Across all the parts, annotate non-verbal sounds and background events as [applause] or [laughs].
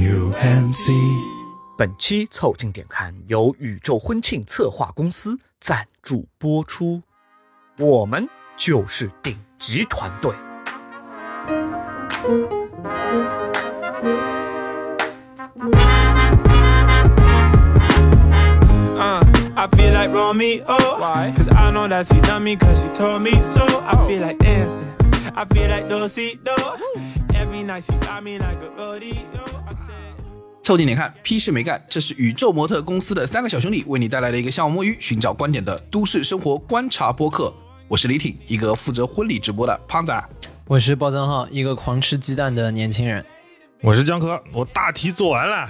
New MC。本期凑近点看由宇宙婚庆策划公司赞助播出，我们就是顶级团队。Uh, I feel like Romeo. Why? Cause I know that she done me cause she told me so. I feel like dancing. I feel like Dosito. Every night she got me like a rodeo. 凑近点看，屁事没干。这是宇宙模特公司的三个小兄弟为你带来的一个向往摸鱼、寻找观点的都市生活观察播客。我是李挺，一个负责婚礼直播的胖子。我是包账号，一个狂吃鸡蛋的年轻人。我是江科，我大题做完了。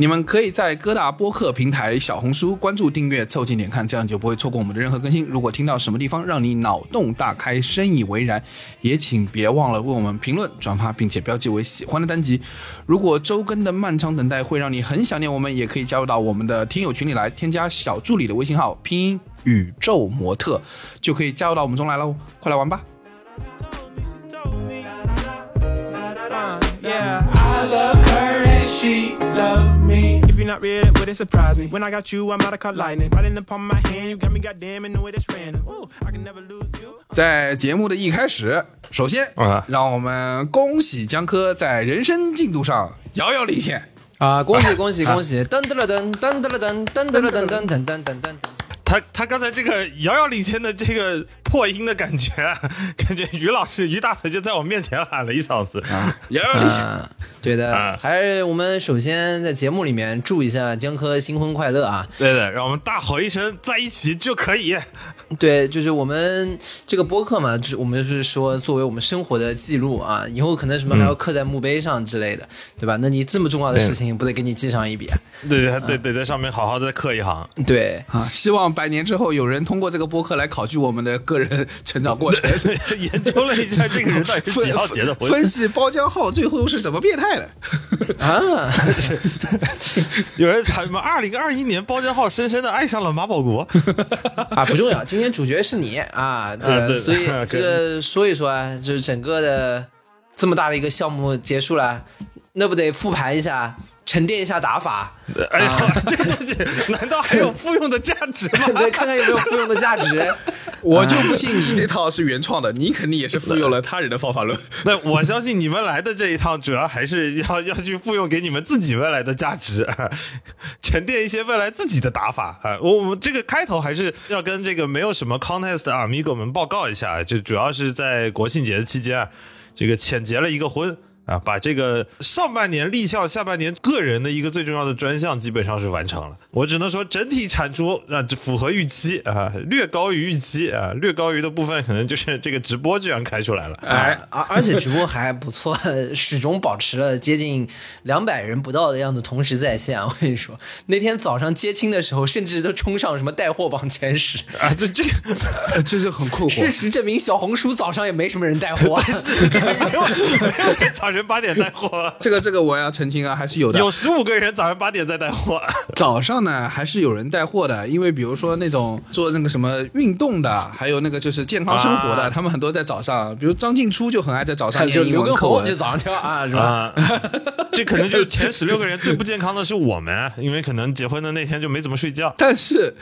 你们可以在各大播客平台、小红书关注、订阅、凑近点看，这样你就不会错过我们的任何更新。如果听到什么地方让你脑洞大开、深以为然，也请别忘了为我们评论、转发，并且标记为喜欢的单集。如果周更的漫长等待会让你很想念我们，也可以加入到我们的听友群里来，添加小助理的微信号，拼音宇宙模特，就可以加入到我们中来喽。快来玩吧！Yeah, she love me. If you're not real, would it surprise me? When I got you, I'm out of caught lightning. Right in the palm of my hand, you got me goddamn and know it is random. Ooh, I can never lose you. 在节目的一开始，首先啊让我们恭喜江科在人生进度上遥遥领先。啊，恭喜恭喜恭喜！噔噔了噔，噔噔了噔，噔噔了噔噔噔噔噔噔噔。他他刚才这个遥遥领先的这个破音的感觉啊，感觉于老师于大嘴就在我面前喊了一嗓子。遥遥领先。啊，对的啊，还是我们首先在节目里面祝一下江科新婚快乐啊！对的，让我们大吼一声在一起就可以。对，就是我们这个播客嘛，就是我们是说作为我们生活的记录啊，以后可能什么还要刻在墓碑上之类的，对吧？那你这么重要的事情，不得给你记上一笔啊？对对得得，在上面好好的刻一行。对，啊，希望百年之后有人通过这个播客来考据我们的个人成长过程，[laughs] 研究了一下这个人到底是几号结的婚，分析包浆号最后是怎么变态的。啊，[laughs] 有人查什么？二零二一年包浆浩深深的爱上了马保国。[laughs] 啊，不重要，今天主角是你啊，对，啊对所以这个说一说啊，就是整个的这么大的一个项目结束了，那不得复盘一下，沉淀一下打法，[laughs] 哎呀，这个东西难道还有复用的价值吗？[laughs] 对，看看有没有复用的价值。[laughs] 我就不信你这套是原创的，你肯定也是复用了他人的方法论。那我相信你们来的这一趟，主要还是要要去复用给你们自己未来的价值，啊沉淀一些未来自己的打法啊。我我们这个开头还是要跟这个没有什么 contest 的 amigo 们报告一下，就主要是在国庆节期间啊，这个浅结了一个婚。啊，把这个上半年立项、下半年个人的一个最重要的专项基本上是完成了。我只能说整体产出啊，这符合预期啊，略高于预期啊，略高于的部分可能就是这个直播居然开出来了。哎，而而且直播还不错，[laughs] 始终保持了接近两百人不到的样子，同时在线。我跟你说，那天早上接亲的时候，甚至都冲上什么带货榜前十。啊，这这个 [laughs] 呃这是很困惑事。实证明，小红书早上也没什么人带货。[laughs] 没有没有给早晨八点带货，[laughs] 这个这个我要澄清啊，还是有的。有十五个人早上八点在带货。早上呢，还是有人带货的，因为比如说那种做那个什么运动的，还有那个就是健康生活的，啊他们很多在早上，比如张静初就很爱在早上就念英刘畊宏文课文就早上跳啊，是吧？啊，[laughs] 这可能就是前十六个人最不健康的是我们，[laughs] 因为可能结婚的那天就没怎么睡觉。但是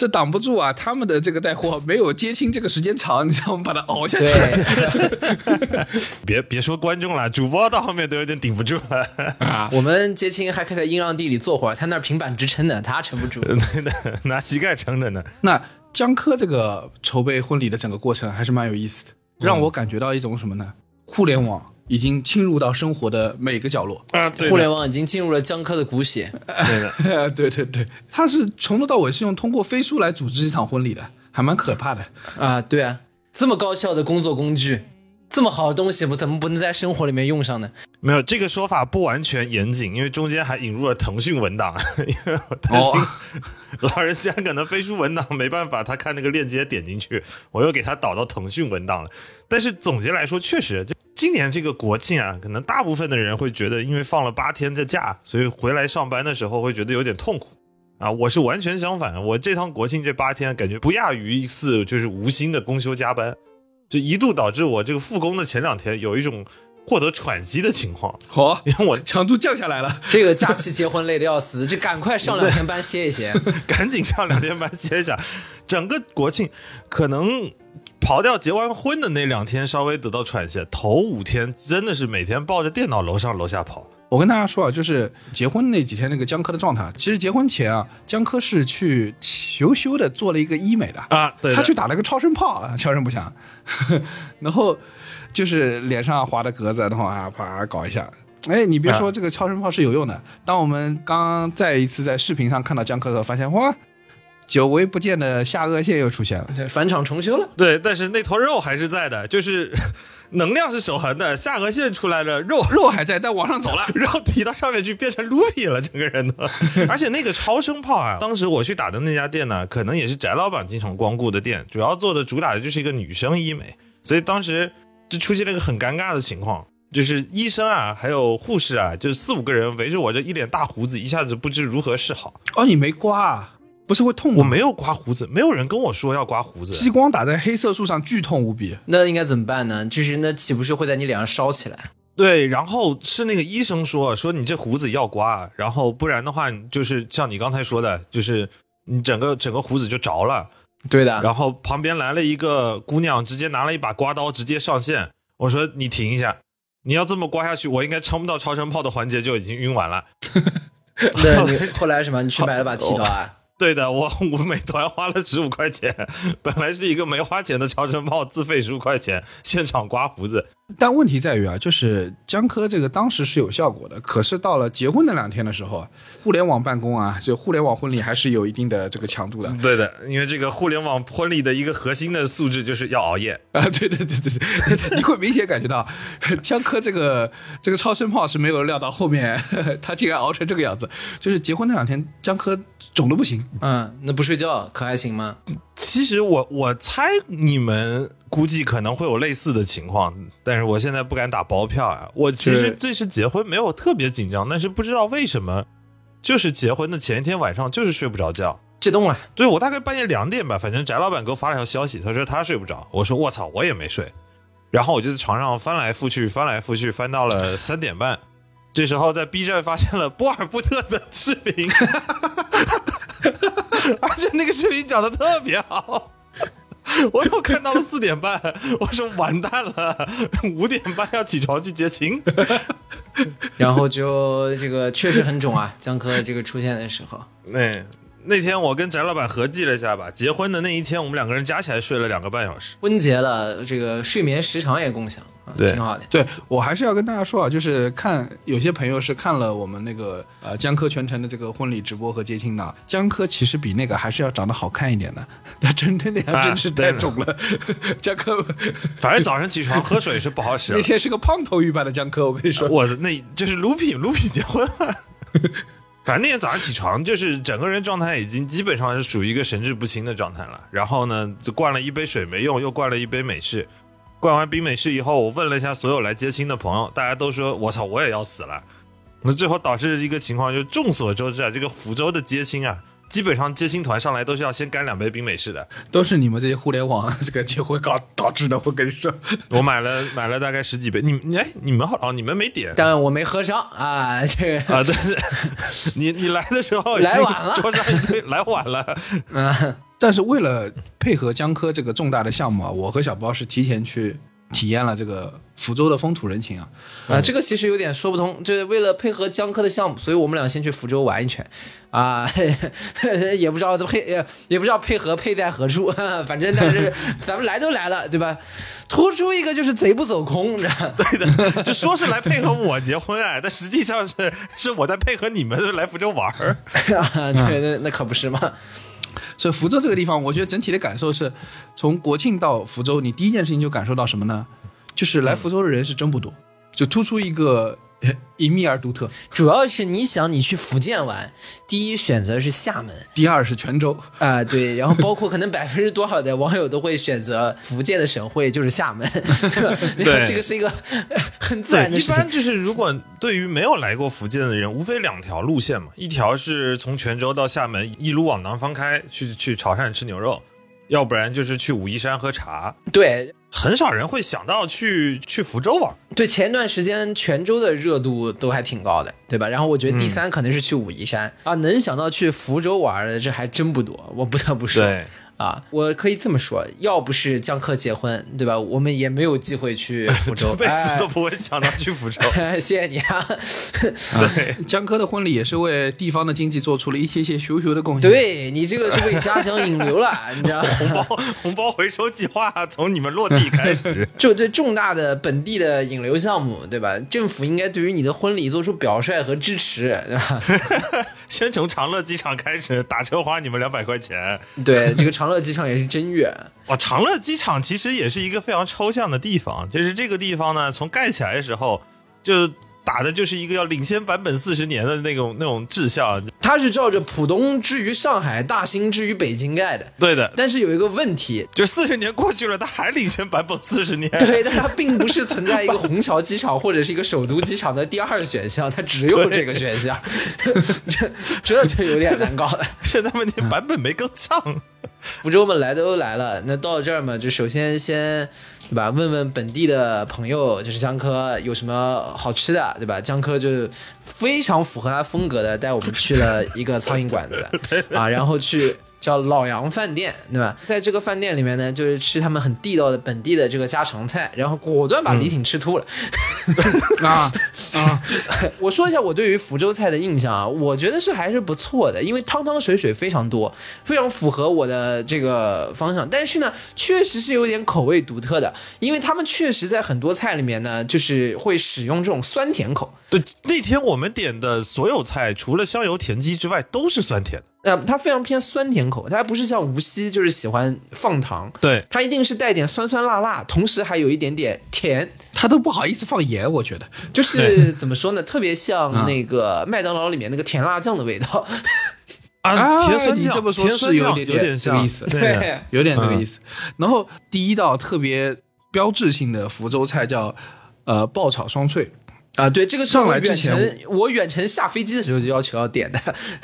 这挡不住啊，他们的这个带货没有接亲这个时间长，你知道我们把它熬下去。对，[laughs] 别别说观众了，主播到后面都有点顶不住了。啊，我们接亲还可以在音浪地里坐会儿，他那儿平板支撑的，他撑不住。[laughs] 拿膝盖撑着呢。那江科这个筹备婚礼的整个过程还是蛮有意思的，让我感觉到一种什么呢？互联网已经侵入到生活的每个角落。啊，对互联网已经进入了江科的骨血。对的，[laughs] 对对对，他是从头到尾是用通过飞书来组织一场婚礼的，还蛮可怕的。啊，对啊，这么高效的工作工具，这么好的东西，我怎么不能在生活里面用上呢？没有这个说法不完全严谨，因为中间还引入了腾讯文档，[laughs] 因为我担心老人家可能飞书文档没办法，他看那个链接点进去，我又给他导到腾讯文档了。但是总结来说，确实，就今年这个国庆啊，可能大部分的人会觉得，因为放了八天的假，所以回来上班的时候会觉得有点痛苦。啊，我是完全相反，我这趟国庆这八天感觉不亚于一次就是无薪的公休加班，就一度导致我这个复工的前两天有一种获得喘息的情况。[laughs] 好，因为我 [laughs] 强度降下来了。这个假期结婚累得要死，这赶快上两天班歇一歇。[laughs] 赶紧上两天班歇一下。整个国庆可能刨掉结完婚的那两天稍微得到喘息，头五天真的是每天抱着电脑楼上楼下跑。我跟大家说啊，就是结婚那几天那个江科的状态，其实结婚前啊，江科是去羞羞的做了一个医美的啊对他去打了个超声炮啊，悄声不响，[laughs] 然后就是脸上划的格子，然后啊啪搞一下。哎，你别说，啊这个超声炮是有用的。当我们刚刚再一次在视频上看到江科的时候，发现哇，久违不见的下颚线又出现了。返场重修了，对，但是那坨肉还是在的，就是 [laughs] 能量是守恒的，下颚线出来了，肉 [laughs] 肉还在，但往上走了。[laughs] 肉提到上面去变成卢比了，整个人都。而且那个超声炮啊，当时我去打的那家店呢，可能也是翟老板经常光顾的店，主要做的主打的就是一个女生医美，所以当时就出现了一个很尴尬的情况。就是医生啊，还有护士啊，就四五个人围着我这一脸大胡子，一下子不知如何是好。哦，你没刮啊？不是会痛吗？我没有刮胡子，没有人跟我说要刮胡子。激光打在黑色素上，剧痛无比。那应该怎么办呢？就是那岂不是会在你脸上烧起来？对，然后是那个医生说，说你这胡子要刮，然后不然的话，就是像你刚才说的，就是你整个整个胡子就着了。对的，然后旁边来了一个姑娘，直接拿了一把刮刀，直接上线。我说你停一下，你要这么刮下去，我应该撑不到超声炮的环节就已经晕完了。[laughs] 那你后来什么？你去买了把剃刀啊？[laughs] 对的，我我美团花了十五块钱，本来是一个没花钱的超声炮，自费十五块钱，现场刮胡子。但问题在于啊，就是江科这个当时是有效果的，可是到了结婚那两天的时候啊，互联网办公啊，就互联网婚礼还是有一定的这个强度的。对的，因为这个互联网婚礼的一个核心的素质就是要熬夜。啊，对对对对对，[laughs] 你会明显感觉到江科这个这个超声炮是没有料到后面 [laughs] 他竟然熬成这个样子。就是结婚那两天，江科肿的不行，嗯，那不睡觉可还行吗？其实我我猜你们估计可能会有类似的情况，但是我现在不敢打包票啊。我其实是这次结婚没有特别紧张，但是不知道为什么，就是结婚的前一天晚上就是睡不着觉。激动了，对我大概半夜两点吧，反正翟老板给我发了条消息，他说他睡不着，我说我操，我也没睡，然后我就在床上翻来覆去，翻来覆去，翻到了三点半。这时候在 B 站发现了波尔布特的视频，[laughs] [laughs] 而且那个视频讲的特别好。[laughs] 我又看到了四点半，我说完蛋了，五点半要起床去接亲。[laughs] 然后就这个确实很肿啊，江科这个出现的时候，那那天我跟翟老板合计了一下吧，结婚的那一天我们两个人加起来睡了两个半小时。婚结了，这个睡眠时长也共享啊，挺好的。对我还是要跟大家说啊，就是看有些朋友是看了我们那个呃江科全程的这个婚礼直播和接亲的，江科其实比那个还是要长得好看一点的，[laughs] 他真的那样真是太肿了。[laughs] 江科 [laughs] 反正早上起床喝水是不好使那。天是个胖头鱼般的江科，我跟你说，我的那就是卢比卢比结婚了。反正那天早上起床，就是整个人状态已经基本上是属于一个神志不清的状态了。然后呢，就灌了一杯水没用，又灌了一杯美式。灌完冰美式以后，我问了一下所有来接亲的朋友，大家都说：“我操，我也要死了。”那最后导致一个情况，就众所周知啊，这个福州的接亲啊，基本上接新团上来都是要先干两杯冰美式的。都是你们这些互联网 [laughs] 这个结婚搞导致的，我跟你说。我买了买了大概十几杯，你你哎你们好哦你们没点，但我没喝上啊，这个啊，[laughs] 对，你你来的时候来晚了桌上一堆来晚了。[laughs] 嗯，但是为了配合江科这个重大的项目啊，我和小包是提前去体验了这个福州的风土人情啊。啊，这个其实有点说不通，就是为了配合江科的项目，所以我们俩先去福州玩一圈，啊，[laughs] 也不知道配也也不知道配合配在何处，[laughs] 反正但是 [laughs] 咱们来都来了，对吧？突出一个就是贼不走空，你知道吗？就说是来配合我结婚哎，但实际上是是我在配合你们来福州玩儿。啊，对，那那可不是嘛。所以福州这个地方，我觉得整体的感受是，从国庆到福州，你第一件事情就感受到什么呢？就是来福州的人是真不多，就突出一个 [laughs] 隐秘而独特。主要是你想你去福建玩，第一选择是厦门第二是泉州，啊、对，然后包括可能百分之多少的网友都会选择福建的省会就是厦门，[laughs] 对吧？对这个是一个呃 [laughs] 很自然对，的事情一般。就是如果对于没有来过福建的人，无非两条路线嘛，一条是从泉州到厦门一路往南方开，去去潮汕吃牛肉；要不然就是去武夷山喝茶，对很少人会想到去去福州玩。对，前一段时间泉州的热度都还挺高的，对吧？然后我觉得第三可能是去武夷山、啊，能想到去福州玩的这还真不多，我不得不说。对，啊，我可以这么说，要不是江科结婚，对吧？我们也没有机会去 [laughs] 福州，这辈子哎都不会想到去福州。[laughs] 谢谢你啊！对 [laughs] 江科的婚礼也是为地方的经济做出了一些些羞羞的贡献。，对你这个是为家乡引流了，你知道？红包红包回收计划从你们落地开始。就对重大的本地的引流项目，对吧？政府应该对于你的婚礼做出表率和支持，对吧？先从长乐机场开始，打车花你们两百块钱。对，这个长乐机场也是真远。哇，长乐机场其实也是一个非常抽象的地方，就是这个地方呢，从盖起来的时候就打的就是一个要领先版本四十年的那种那种志向。它是照着浦东之于上海、大兴之于北京盖的，对的，但是有一个问题，就四十年过去了，它还领先版本四十年。对，但它并不是存在一个虹桥机场或者是一个首都机场的第二选项，它只有这个选项，[laughs] 这这就有点难搞了。现在问题版本没跟上。福州嘛来都来了，那到这儿嘛，就首先先对吧，问问本地的朋友，就是江科有什么好吃的，对吧？江科就非常符合他风格的，带我们去了一个苍蝇馆子 [laughs] 啊，然后去。叫老杨饭店，对吧？在这个饭店里面呢，就是吃他们很地道的本地的这个家常菜，然后果断把李挺吃吐了。[laughs] 啊 [laughs] 啊，我说一下我对于福州菜的印象啊，我觉得是还是不错的，因为汤汤水水非常多，非常符合我的这个方向。但是呢，确实是有点口味独特的，因为他们确实在很多菜里面呢，就是会使用这种酸甜口。对，那天我们点的所有菜，除了香油田鸡之外，都是酸甜的。呃，它非常偏酸甜口，它不是像无锡就是喜欢放糖，对，它一定是带点酸酸辣辣，同时还有一点点甜，它都不好意思放盐，我觉得。就是怎么说呢，特别像那个麦当劳里面那个甜辣酱的味道。[laughs] 啊，甜酸酱，你这么说是有一点有点像这个意思对对有点这个意思。然后第一道特别标志性的福州菜叫呃爆炒双脆，啊，对，这个是上我远来之前程我远程下飞机的时候就要求要点的。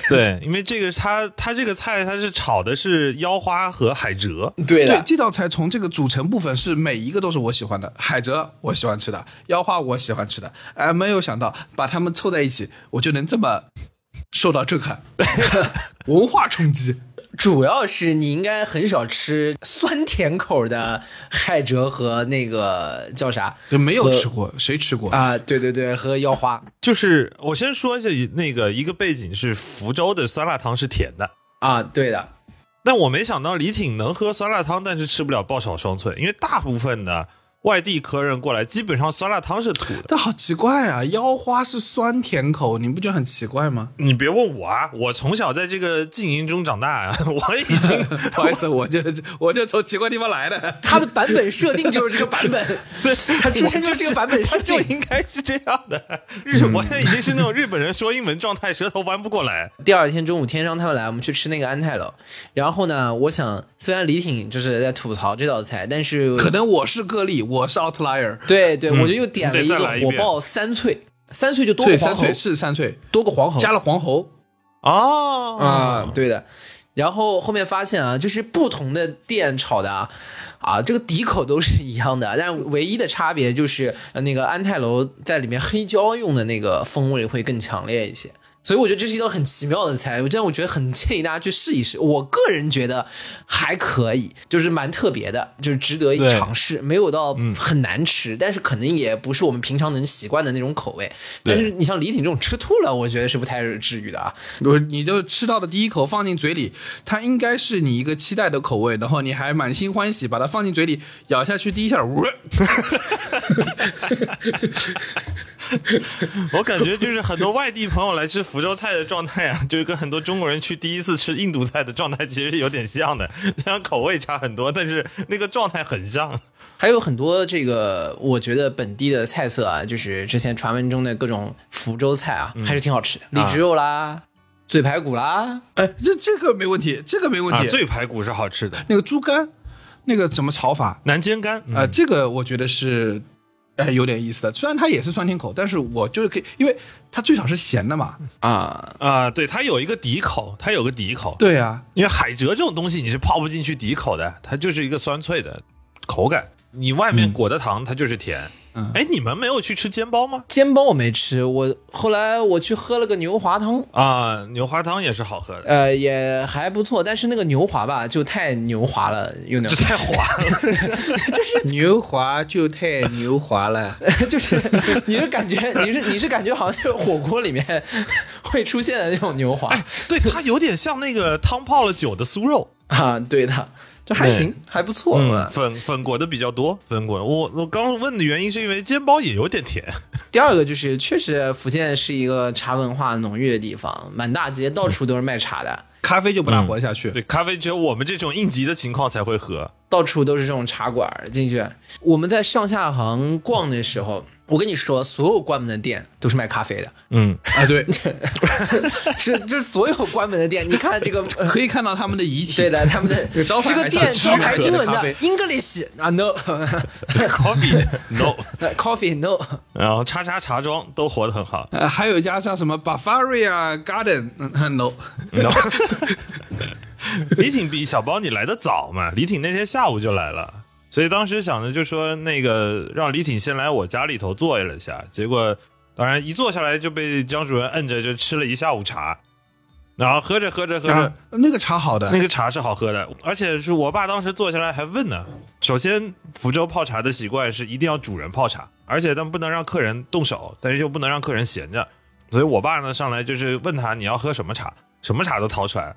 对，因为这个它它这个菜它是炒的是腰花和海蜇，对对，这道菜从这个组成部分是每一个都是我喜欢的，海蜇我喜欢吃的，腰花我喜欢吃的，哎，没有想到把它们凑在一起，我就能这么受到震撼，[laughs] 文化冲击。主要是你应该很少吃酸甜口的海蜇和那个叫啥就没有吃过，谁吃过？啊？对对对，和腰花就是我先说一下那个一个背景是福州的酸辣汤是甜的。啊，对的。但我没想到李挺能喝酸辣汤，但是吃不了爆炒双脆，因为大部分的外地客人过来，基本上酸辣汤是土的。但好奇怪啊，腰花是酸甜口，你不觉得很奇怪吗？你别问我啊，我从小在这个经营中长大啊，[laughs] 我已经 [laughs] 不好意思，我就我就从奇怪地方来的。它的版本设定就是这个版本，[laughs] 对，它出生就是这个版本设它就定。应该是这样的。日，我现在已经是那种日本人说英文状态，舌头弯不过来。第二天中午，天商他们来，我们去吃那个安泰楼。然后呢，我想虽然李挺就是在吐槽这道菜，但是可能我是个例，我是 outlier。对对，我就又点了一个火爆三脆，三脆就多对，个黄喉三脆，是三脆，多个黄喉，加了黄喉。哦啊，对的。然后后面发现啊，就是不同的店炒的啊，啊，这个底口都是一样的，但唯一的差别就是呃那个安泰楼在里面黑椒用的那个风味会更强烈一些。所以我觉得这是一道很奇妙的菜，我这样我觉得很建议大家去试一试。我个人觉得还可以，就是蛮特别的，就是值得一尝试，没有到很难吃，但是可能也不是我们平常能习惯的那种口味。但是你像李挺这种吃吐了，我觉得是不太至于的啊。我你就吃到的第一口放进嘴里，它应该是你一个期待的口味，然后你还满心欢喜把它放进嘴里，咬下去第一下，呜，[laughs] [laughs] 我感觉就是很多外地朋友来吃福州菜的状态啊，[laughs] 就是跟很多中国人去第一次吃印度菜的状态其实有点像的，[laughs] 虽然口味差很多，但是那个状态很像。还有很多这个，我觉得本地的菜色啊，就是之前传闻中的各种福州菜啊，还是挺好吃的，荔枝肉啦、醉排骨啦，哎，这这个没问题，这个没问啊，题。醉排骨是好吃的，那个猪肝，那个怎么炒法？南煎肝，啊、嗯这个我觉得是哎，有点意思的。虽然它也是酸甜口，但是我就是可以，因为它最少是咸的嘛。啊，啊，对，它有一个底口，它有个底口。对啊，因为海蜇这种东西你是泡不进去底口的，它就是一个酸脆的口感。你外面裹的糖它就是甜。嗯哎，你们没有去吃煎包吗？煎包我没吃，我后来我去喝了个牛滑汤，啊，牛滑汤也是好喝的。呃，也还不错，但是那个牛滑吧，就太牛滑了，有点这太滑了，就 [laughs] 是牛滑就太牛滑了。[laughs] 就是你是感觉你是你是感觉好像就是火锅里面会出现的那种牛滑对，它有点像那个汤泡了酒的酥肉。啊，对的，这还行，还不错。嗯，粉粉裹的比较多，粉裹。我我刚问的原因是因为煎包也有点甜。[laughs] 第二个就是，确实福建是一个茶文化浓郁的地方，满大街到处都是卖茶的，咖啡就不大活得下去。对，咖啡只有我们这种应急的情况才会喝。到处都是这种茶馆儿进去。我们在上下行逛的时候，我跟你说，所有关门的店都是卖咖啡的，嗯，啊，对，[laughs] 是就是所有关门的店，你看这个。[laughs] 呃可以看到他们的遗体。对的，他们的 [laughs] 招牌这个店招牌英文的 English 啊 no coffee no，coffee no 然后叉叉茶庄都活得很好。呃，还有一家像什么 Bavaria Garden，嗯 no，no，李挺比小包你来的早嘛，李挺那天下午就来了，所以当时想的就说那个让李挺先来我家里头坐了一下，结果当然一坐下来就被江主任摁着就吃了一下午茶，然后喝着喝着喝着。啊，那个茶好的，那个茶是好喝的，而且是我爸当时坐下来还问呢。首先，福州泡茶的习惯是一定要主人泡茶，而且但不能让客人动手，但是又不能让客人闲着。所以我爸呢上来就是问他你要喝什么茶，什么茶都掏出来，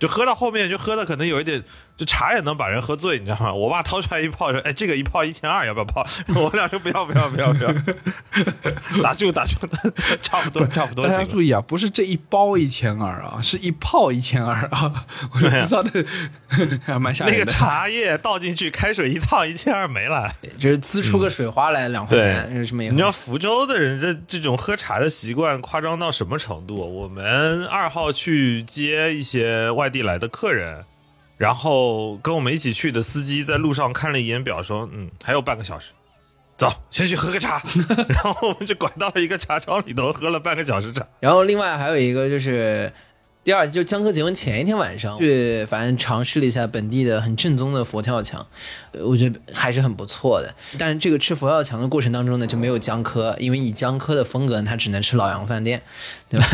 就喝到后面就喝的可能有一点，就茶也能把人喝醉，你知道吗？我爸掏出来一泡说，哎，这个一泡一千二，要不要泡？[laughs] 我俩说不要不要不要不要，[laughs] 打住打住，差不多差不多大。家注意啊，不是这一包一千二啊，是一泡一千二啊，我就不知道的，还蛮吓人那个。茶叶倒进去，开水一烫，一千二没了。就是滋出个水花来两块钱，是什么也？你知道福州的人这这种喝茶的习惯夸张到什么程度？我们二号去接一些外地来的客人，然后跟我们一起去的司机在路上看了一眼表，说：“嗯，还有半个小时，走，先去喝个茶。[laughs] ”然后我们就拐到了一个茶庄里头，喝了半个小时茶。然后另外还有一个就是，第二就江科结婚前一天晚上，去反正尝试了一下本地的很正宗的佛跳墙，呃我觉得还是很不错的。但是这个吃佛跳墙的过程当中呢，就没有江科，因为以江科的风格，他只能吃老洋饭店，对吧？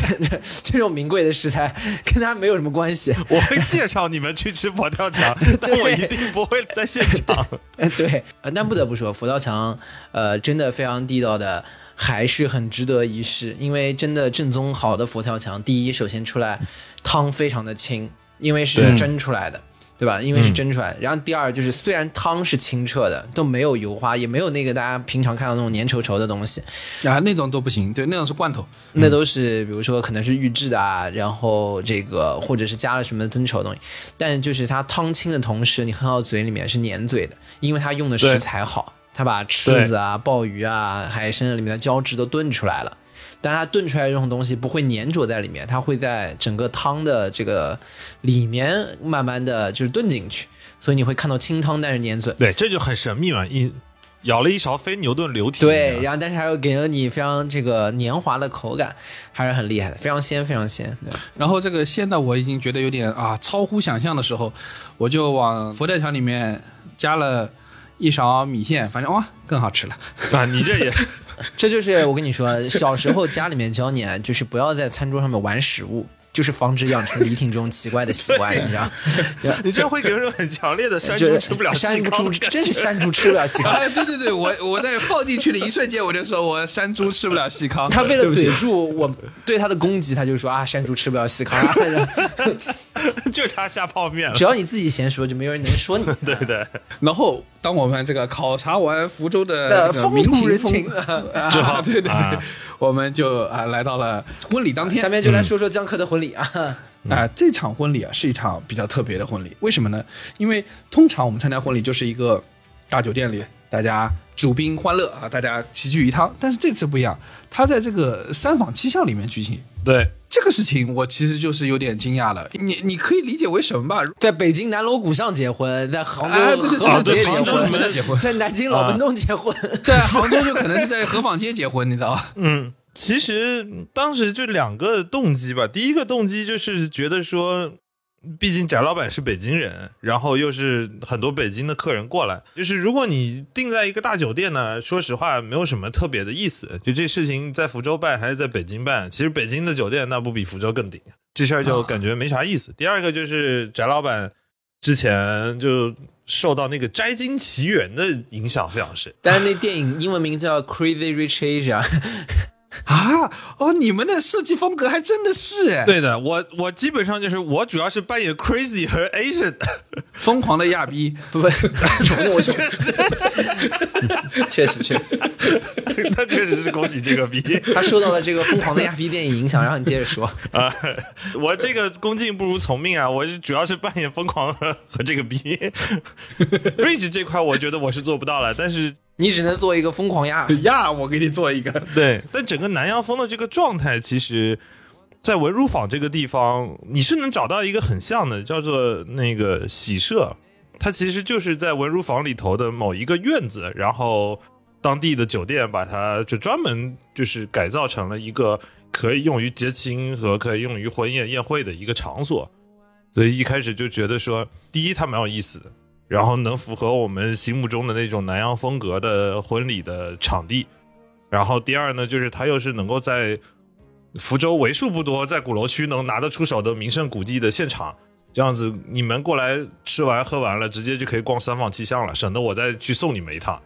[laughs] 这种名贵的食材跟他没有什么关系。我会介绍你们去吃佛跳墙，[laughs] 但我一定不会在现场。哎，[laughs] 对，呃但不得不说，佛跳墙，呃，真的非常地道的，还是很值得一试。因为真的正宗好的佛跳墙，第一，首先出来汤非常的清，因为是蒸出来的。对吧？因为是蒸出来的，然后第二就是，虽然汤是清澈的，都没有油花，也没有那个大家平常看到那种粘稠稠的东西，啊，那种都不行，对，那种是罐头。那都是比如说可能是预制的啊，然后这个或者是加了什么增稠的东西，但是就是它汤清的同时，你喝到嘴里面是粘嘴的，因为它用的食材好，它把柿子啊、鲍鱼啊、海参里面的胶质都炖出来了。但它炖出来的这种东西不会粘着在里面，它会在整个汤的这个里面慢慢的就是炖进去，所以你会看到清汤但是粘嘴。对，这就很神秘嘛，一舀了一勺非牛顿流体。对，然后但是还有给了你非常这个黏滑的口感，还是很厉害的，非常鲜，非常鲜。对，然后这个鲜到我已经觉得有点啊超乎想象的时候，我就往佛跳墙里面加了一勺米线，反正哇更好吃了。啊，你这也 [laughs] 这就是我跟你说，小时候家里面教你啊，就是不要在餐桌上面玩食物，就是防止养成李挺这种奇怪的习惯，你知道？[laughs] 你这样会给人很强烈的山就是 [laughs] 猪吃不了山猪，真是山猪吃不了细糠。哎，对对对，我我在放进去的一瞬间，我就说我山猪吃不了细糠。他为了对不起怼住我对他的攻击，他就说啊，山猪吃不了细糠就差下泡面了只。要你自己先说，就没有人能说你。对对，然后，当我们这个考察完福州的风土人风情啊 [laughs] 之后对对对，啊我们就啊来到了婚礼当天。下面就来说说江科的婚礼啊。啊、这场婚礼啊是一场比较特别的婚礼，为什么呢？因为通常我们参加婚礼就是一个大酒店里，大家主宾欢乐啊，大家齐聚一堂。但是这次不一样，他在这个三坊七巷里面举行。对，这个事情我其实就是有点惊讶了。你你可以理解为什么吧？在北京南锣鼓巷结婚，在杭州啊对对对河坊街结对杭州婚，什么叫结婚在南京老门洞结婚。在杭州就可能是在河坊街结婚，你知道吧？[laughs] 嗯，其实当时就两个动机吧。第一个动机就是觉得说，毕竟翟老板是北京人，然后又是很多北京的客人过来，就是如果你定在一个大酒店呢，说实话没有什么特别的意思。就这事情在福州办还是在北京办，其实北京的酒店那不比福州更顶，这事儿就感觉没啥意思。第二个就是翟老板之前就受到那个《摘金奇缘》的影响非常深。但是那电影英文名字叫《Crazy Rich Asia》，啊，哦，你们的设计风格还真的是哎，对的，我我基本上就是我主要是扮演 crazy 和 Asian，[laughs] 疯狂的亚逼，不不，我说确实确实，[laughs] [laughs] 他确实是恭喜这个逼他受到了这个疯狂的亚逼电影影响。然后你接着说，啊！我这个恭敬不如从命啊！我主要是扮演疯狂和和这个逼，Rich 这块我觉得我是做不到了，但是你只能做一个疯狂压压，[laughs] 我给你做一个。对，[laughs] 但整个南洋风的这个状态，其实，在文如坊这个地方，你是能找到一个很像的，叫做那个喜社，它其实就是在文如坊里头的某一个院子，然后当地的酒店把它就专门就是改造成了一个可以用于结亲和可以用于婚宴宴会的一个场所，所以一开始就觉得说，第一它蛮有意思的。然后能符合我们心目中的那种南洋风格的婚礼的场地，然后第二呢，就是它又是能够在福州为数不多在鼓楼区能拿得出手的名胜古迹的现场，这样子你们过来吃完喝完了，直接就可以逛三坊七巷了，省得我再去送你们一趟。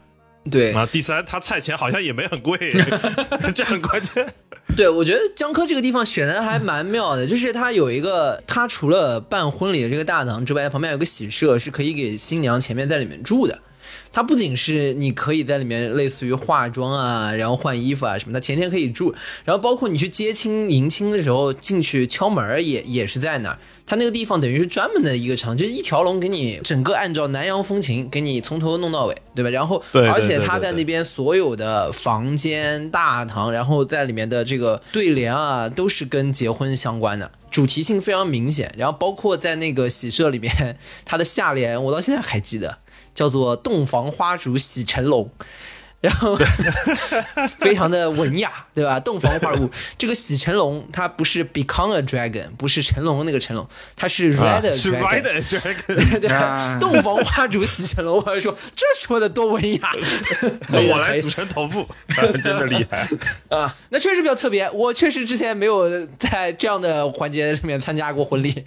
对啊，第三，它菜钱好像也没很贵，[laughs] [laughs] [laughs] 这很关键。对，我觉得江科这个地方选的还蛮妙的，就是它有一个，它除了办婚礼的这个大堂之外，旁边有个喜舍，是可以给新娘前面在里面住的。它不仅是你可以在里面类似于化妆啊，然后换衣服啊什么，的前天可以住，然后包括你去接亲迎亲的时候进去敲门儿也也是在那儿。它那个地方等于是专门的一个场，就是一条龙给你整个按照南洋风情给你从头弄到尾，对吧？然后对对而且对对对它在那边所有的房间、大堂，然后在里面的这个对联啊，都是跟结婚相关的。主题性非常明显，然后包括在那个喜社里面，[laughs] 它的下联我到现在还记得，叫做“洞房花烛喜成龙”，然后 [laughs] 非常的文雅，对吧？洞房花烛这个喜成龙，他不是 become a dragon，不是成龙那个成龙，他是 ride 啊 a 是 dragon。Ride Dragon，[laughs] 对啊，洞房花烛喜成龙，我还说这说的多文雅，我来组成头部，啊真的厉害。[laughs] 啊，那确实比较特别。我确实之前没有在这样的环节里面参加过婚礼。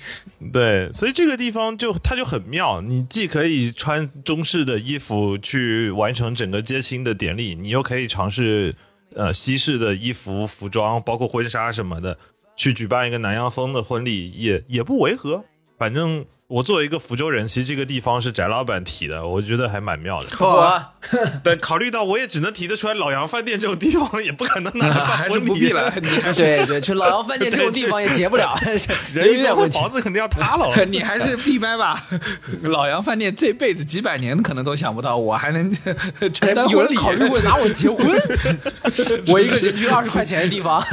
对，所以这个地方就它就很妙，你既可以穿中式的衣服去完成整个接亲的典礼，你又可以尝试呃西式的衣服、服装，包括婚纱什么的，去举办一个南洋风的婚礼，也也不违和。反正我作为一个福州人，其实这个地方是翟老板提的，我觉得还蛮妙的。我 [laughs] 但考虑到我也只能提得出来老杨饭店这种地方，也不可能拿来办还是婚礼不必了，你还是对对，去老杨饭店这种地方也 [laughs] [laughs] 结不了，人有点问题。房子肯定要塌了。你还是闭麦吧。老杨饭店这辈子几百年可能都想不到，我还能承担有婚礼。人考虑过拿我结婚？我一个人均二十块钱的地方。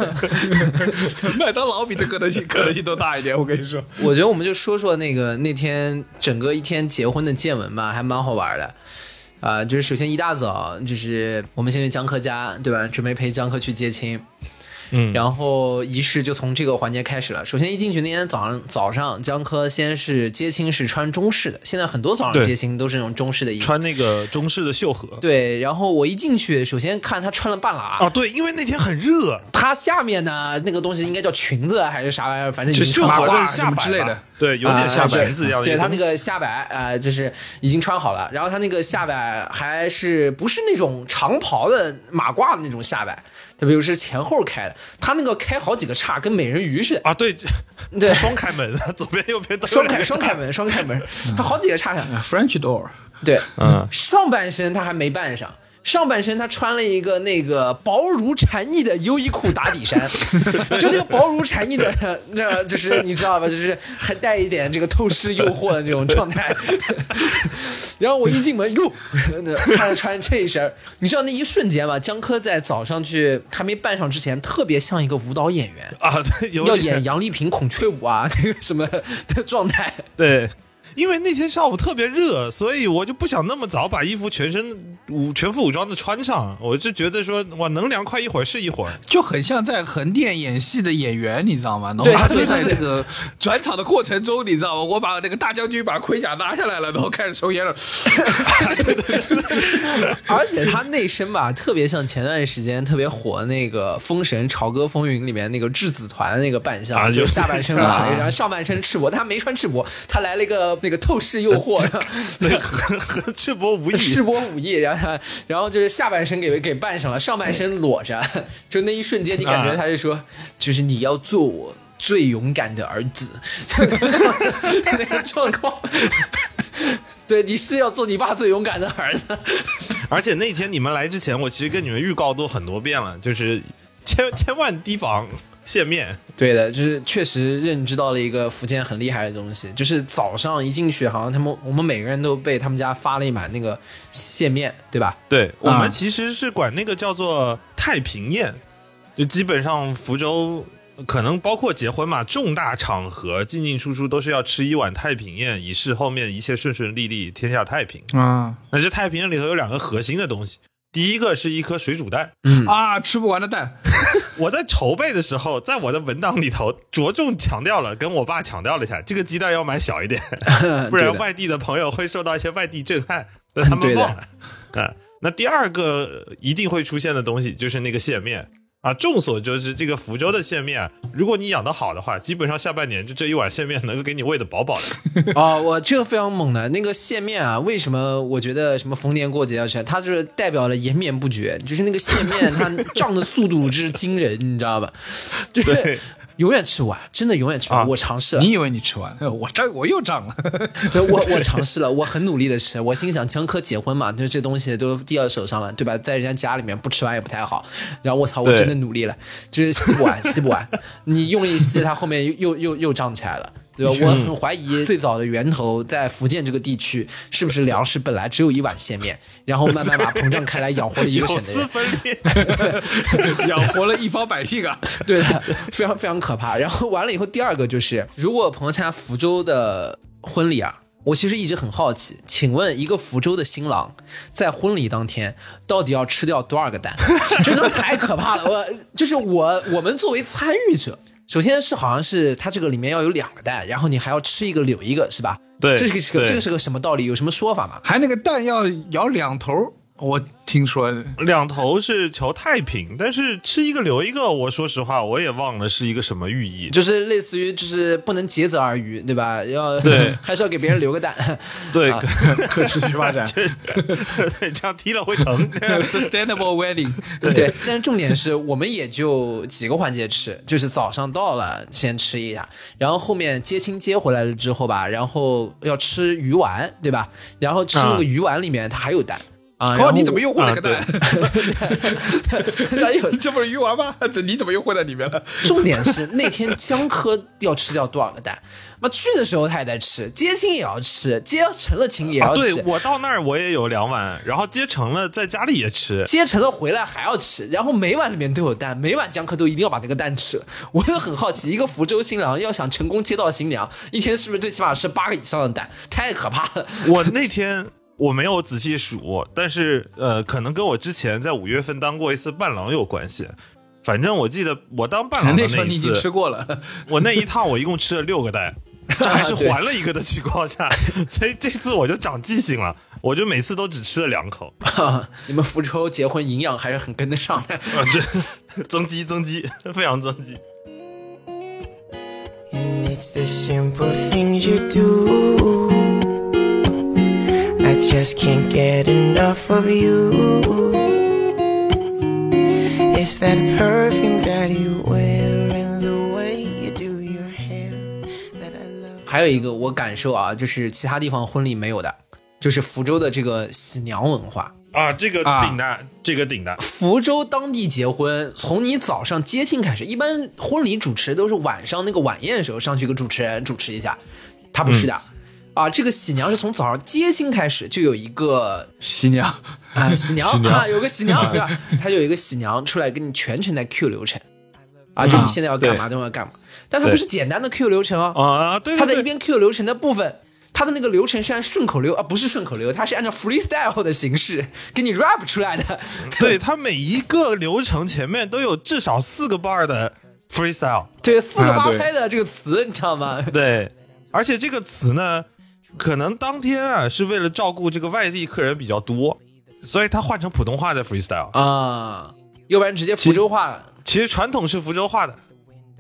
麦当劳比这可能性可能性都大一点，我跟你说。我觉得我们就说说那个那那天整个一天结婚的见闻吧，还蛮好玩的。啊、就是首先一大早，就是我们先去江科家，对吧？准备陪江科去接亲。嗯。然后仪式就从这个环节开始了。首先一进去那天早上，早上江科先是接亲是穿中式的，现在很多早上接亲都是那种中式的衣服。穿那个中式的袖合。对，然后我一进去，首先看他穿了半拉，啊，对，因为那天很热，他下面呢那个东西应该叫裙子还是啥玩意儿，反正已就经穿好了袖之类的，对，有点像裙子一样的一对他。那个下摆啊、呃就是已经穿好了，然后他那个下摆还是不是那种长袍的马褂的那种下摆，他比如是前后开的，他那个开好几个叉，跟美人鱼似的。啊，对，对，双开门，[laughs] 左边右边都双开双开门，双开门，他好几个叉上。French door，对，嗯，上半身他还没扮上，上半身他穿了一个那个薄如蝉翼的优衣库打底衫，[laughs] 就这个薄如蝉翼的，那就是你知道吧，就是还带一点这个透视诱惑的这种状态。[laughs] 然后我一进门，哟，那他穿这一身，你知道那一瞬间吧，江科在早上去还没扮上之前，特别像一个舞蹈演员，啊，对，要演杨丽萍孔雀舞啊，那个什么的状态。对，因为那天上午特别热，所以我就不想那么早把衣服全身武全副武装的穿上，我就觉得说我，能凉快一会儿是一会儿。就很像在横店演戏的演员，你知道吗？对他就对对这个转场的过程中，你知道吗？我把那个大将军把盔甲拿下来了，然后开始抽烟了。[laughs] 而且他那身吧，特别像前段时间特别火的那个《封神朝歌风云》里面那个质子团那个扮相，啊就下半身 [laughs] 有来，然后上半身赤膊，他没穿赤膊，他来了一个那个透视诱惑，[laughs] 那个和和赤膊无异，[laughs] 赤膊武艺，然后 [laughs] 然后就是下半身给给扮上了，上半身裸着，就那一瞬间，你感觉他是说，就是你要做我最勇敢的儿子，那个状况。对，你是要做你爸最勇敢的儿子。而且那天你们来之前，我其实跟你们预告都很多遍了，就是千千万提防线面。对的，就是确实认知到了一个福建很厉害的东西，就是早上一进去，好像他们我们每个人都被他们家发了一碗那个线面，对吧？对我啊们其实是管那个叫做太平宴，就基本上福州可能包括结婚嘛，重大场合进进出出都是要吃一碗太平宴，以示后面一切顺顺利利，天下太平。啊那这太平宴里头有两个核心的东西，第一个是一颗水煮蛋。嗯。啊，吃不完的蛋，[laughs] 我在筹备的时候，在我的文档里头着重强调了，跟我爸强调了一下，这个鸡蛋要买小一点，[laughs] 不然外地的朋友会受到一些外地震撼，那他们忘了。啊，那第二个一定会出现的东西就是那个蟹面啊。众所周知，这个福州的线面啊，如果你养得好的话，基本上下半年就这一碗线面能够给你喂得饱饱的。[laughs] 啊，我这个非常猛的那个线面啊，为什么我觉得什么逢年过节要吃？它就是代表了延绵不绝，就是那个线面它 [laughs] 胀的速度之惊人，你知道吧？就是对永远吃不完，真的永远吃不完。啊我尝试了，你以为你吃完了？[laughs] 我这，我又胀了。[laughs] 对我我尝试了，我很努力的吃。我心想江科结婚嘛，就这东西都递到手上了，对吧？在人家家里面不吃完也不太好。然后我操，我真的努力了，就是吸不完，吸不完。你用一吸，它后面又又又又胀起来了。对吧？我很怀疑最早的源头在福建这个地区，是不是粮食本来只有一碗线面，然后慢慢把膨胀开来，养活了一个省的人。分裂，[laughs] 养活了一方百姓啊！对的，非常非常可怕。然后完了以后，第二个就是，如果朋友参加福州的婚礼啊，我其实一直很好奇，请问一个福州的新郎在婚礼当天到底要吃掉多少个蛋？[laughs] 真的太可怕了！我就是我，我们作为参与者。首先是好像是它这个里面要有两个蛋，然后你还要吃一个留一个，是吧？对这是个这个是个什么道理？有什么说法吗？还那个蛋要咬两头儿，我听说两头是求太平，但是吃一个留一个，我说实话我也忘了是一个什么寓意。就是类似于就是不能竭泽而渔，对吧？要对 [laughs] 还是要给别人留个蛋。[laughs] 对，啊可持续发展 [laughs] 对，这样踢了会疼。，sustainable wedding。对，但是重点是我们也就几个环节吃，就是早上到了先吃一下，然后后面接亲接回来了之后吧，然后要吃鱼丸，对吧？然后吃那个鱼丸里面它还有蛋啊，然后哦，[laughs] [laughs] 你怎么又混了个蛋？这不是鱼丸吗？这你怎么又混在里面了？重点是那天江科要吃掉多少个蛋？[laughs] 妈去的时候他也在吃，接亲也要吃，接成了亲也啊，要吃。对我到那儿我也有两碗，然后接成了在家里也吃。接成了回来还要吃，然后每碗里面都有蛋，每碗江科都一定要把那个蛋吃了。我就很好奇，一个福州新郎要想成功接到新娘，一天是不是最起码吃八个以上的蛋？太可怕了！我那天我没有仔细数，但是呃，可能跟我之前在五月份当过一次伴郎有关系。反正我记得我当伴郎的一那时候你已经吃，过了，[laughs] 我那一趟我一共吃了六个蛋，[laughs] 这还是还了一个的情况下，[laughs] 所以这次我就长记性了，我就每次都只吃了两口，你们福州结婚营养还是很跟得上的。啊，这增肌增肌，非常增肌。And it's the simple things you do. I just can't get enough of you. It's that perfume that you wear and the way you do your hair that I love. 还有一个我感受啊，就是其他地方婚礼没有的，就是福州的这个喜娘文化。啊，这个啊顶的，这个顶的，福州当地结婚，从你早上接亲开始，一般婚礼主持都是晚上那个晚宴的时候上去一个主持人主持一下，他不是的。啊，这个喜娘是从早上接亲开始就有一个喜娘，啊 [laughs] 喜娘啊，有个喜娘对吧？他就有一个喜娘出来跟你全程在 Q 流程，啊，就你现在要干嘛都要干嘛，但它不是简单的 Q 流程哦，啊，对对对，它的一边 Q 流程的部分，它的那个流程是按顺口溜啊，不是顺口溜，它是按照 freestyle 的形式给你 rap 出来的。对它每一个流程前面都有至少四个 bar 的 freestyle，对，四个八拍的这个词，你知道吗？[laughs] 对，而且这个词呢，可能当天啊是为了照顾这个外地客人比较多，所以他换成普通话的 freestyle。啊，要不然直接福州话了。其实传统是福州话的，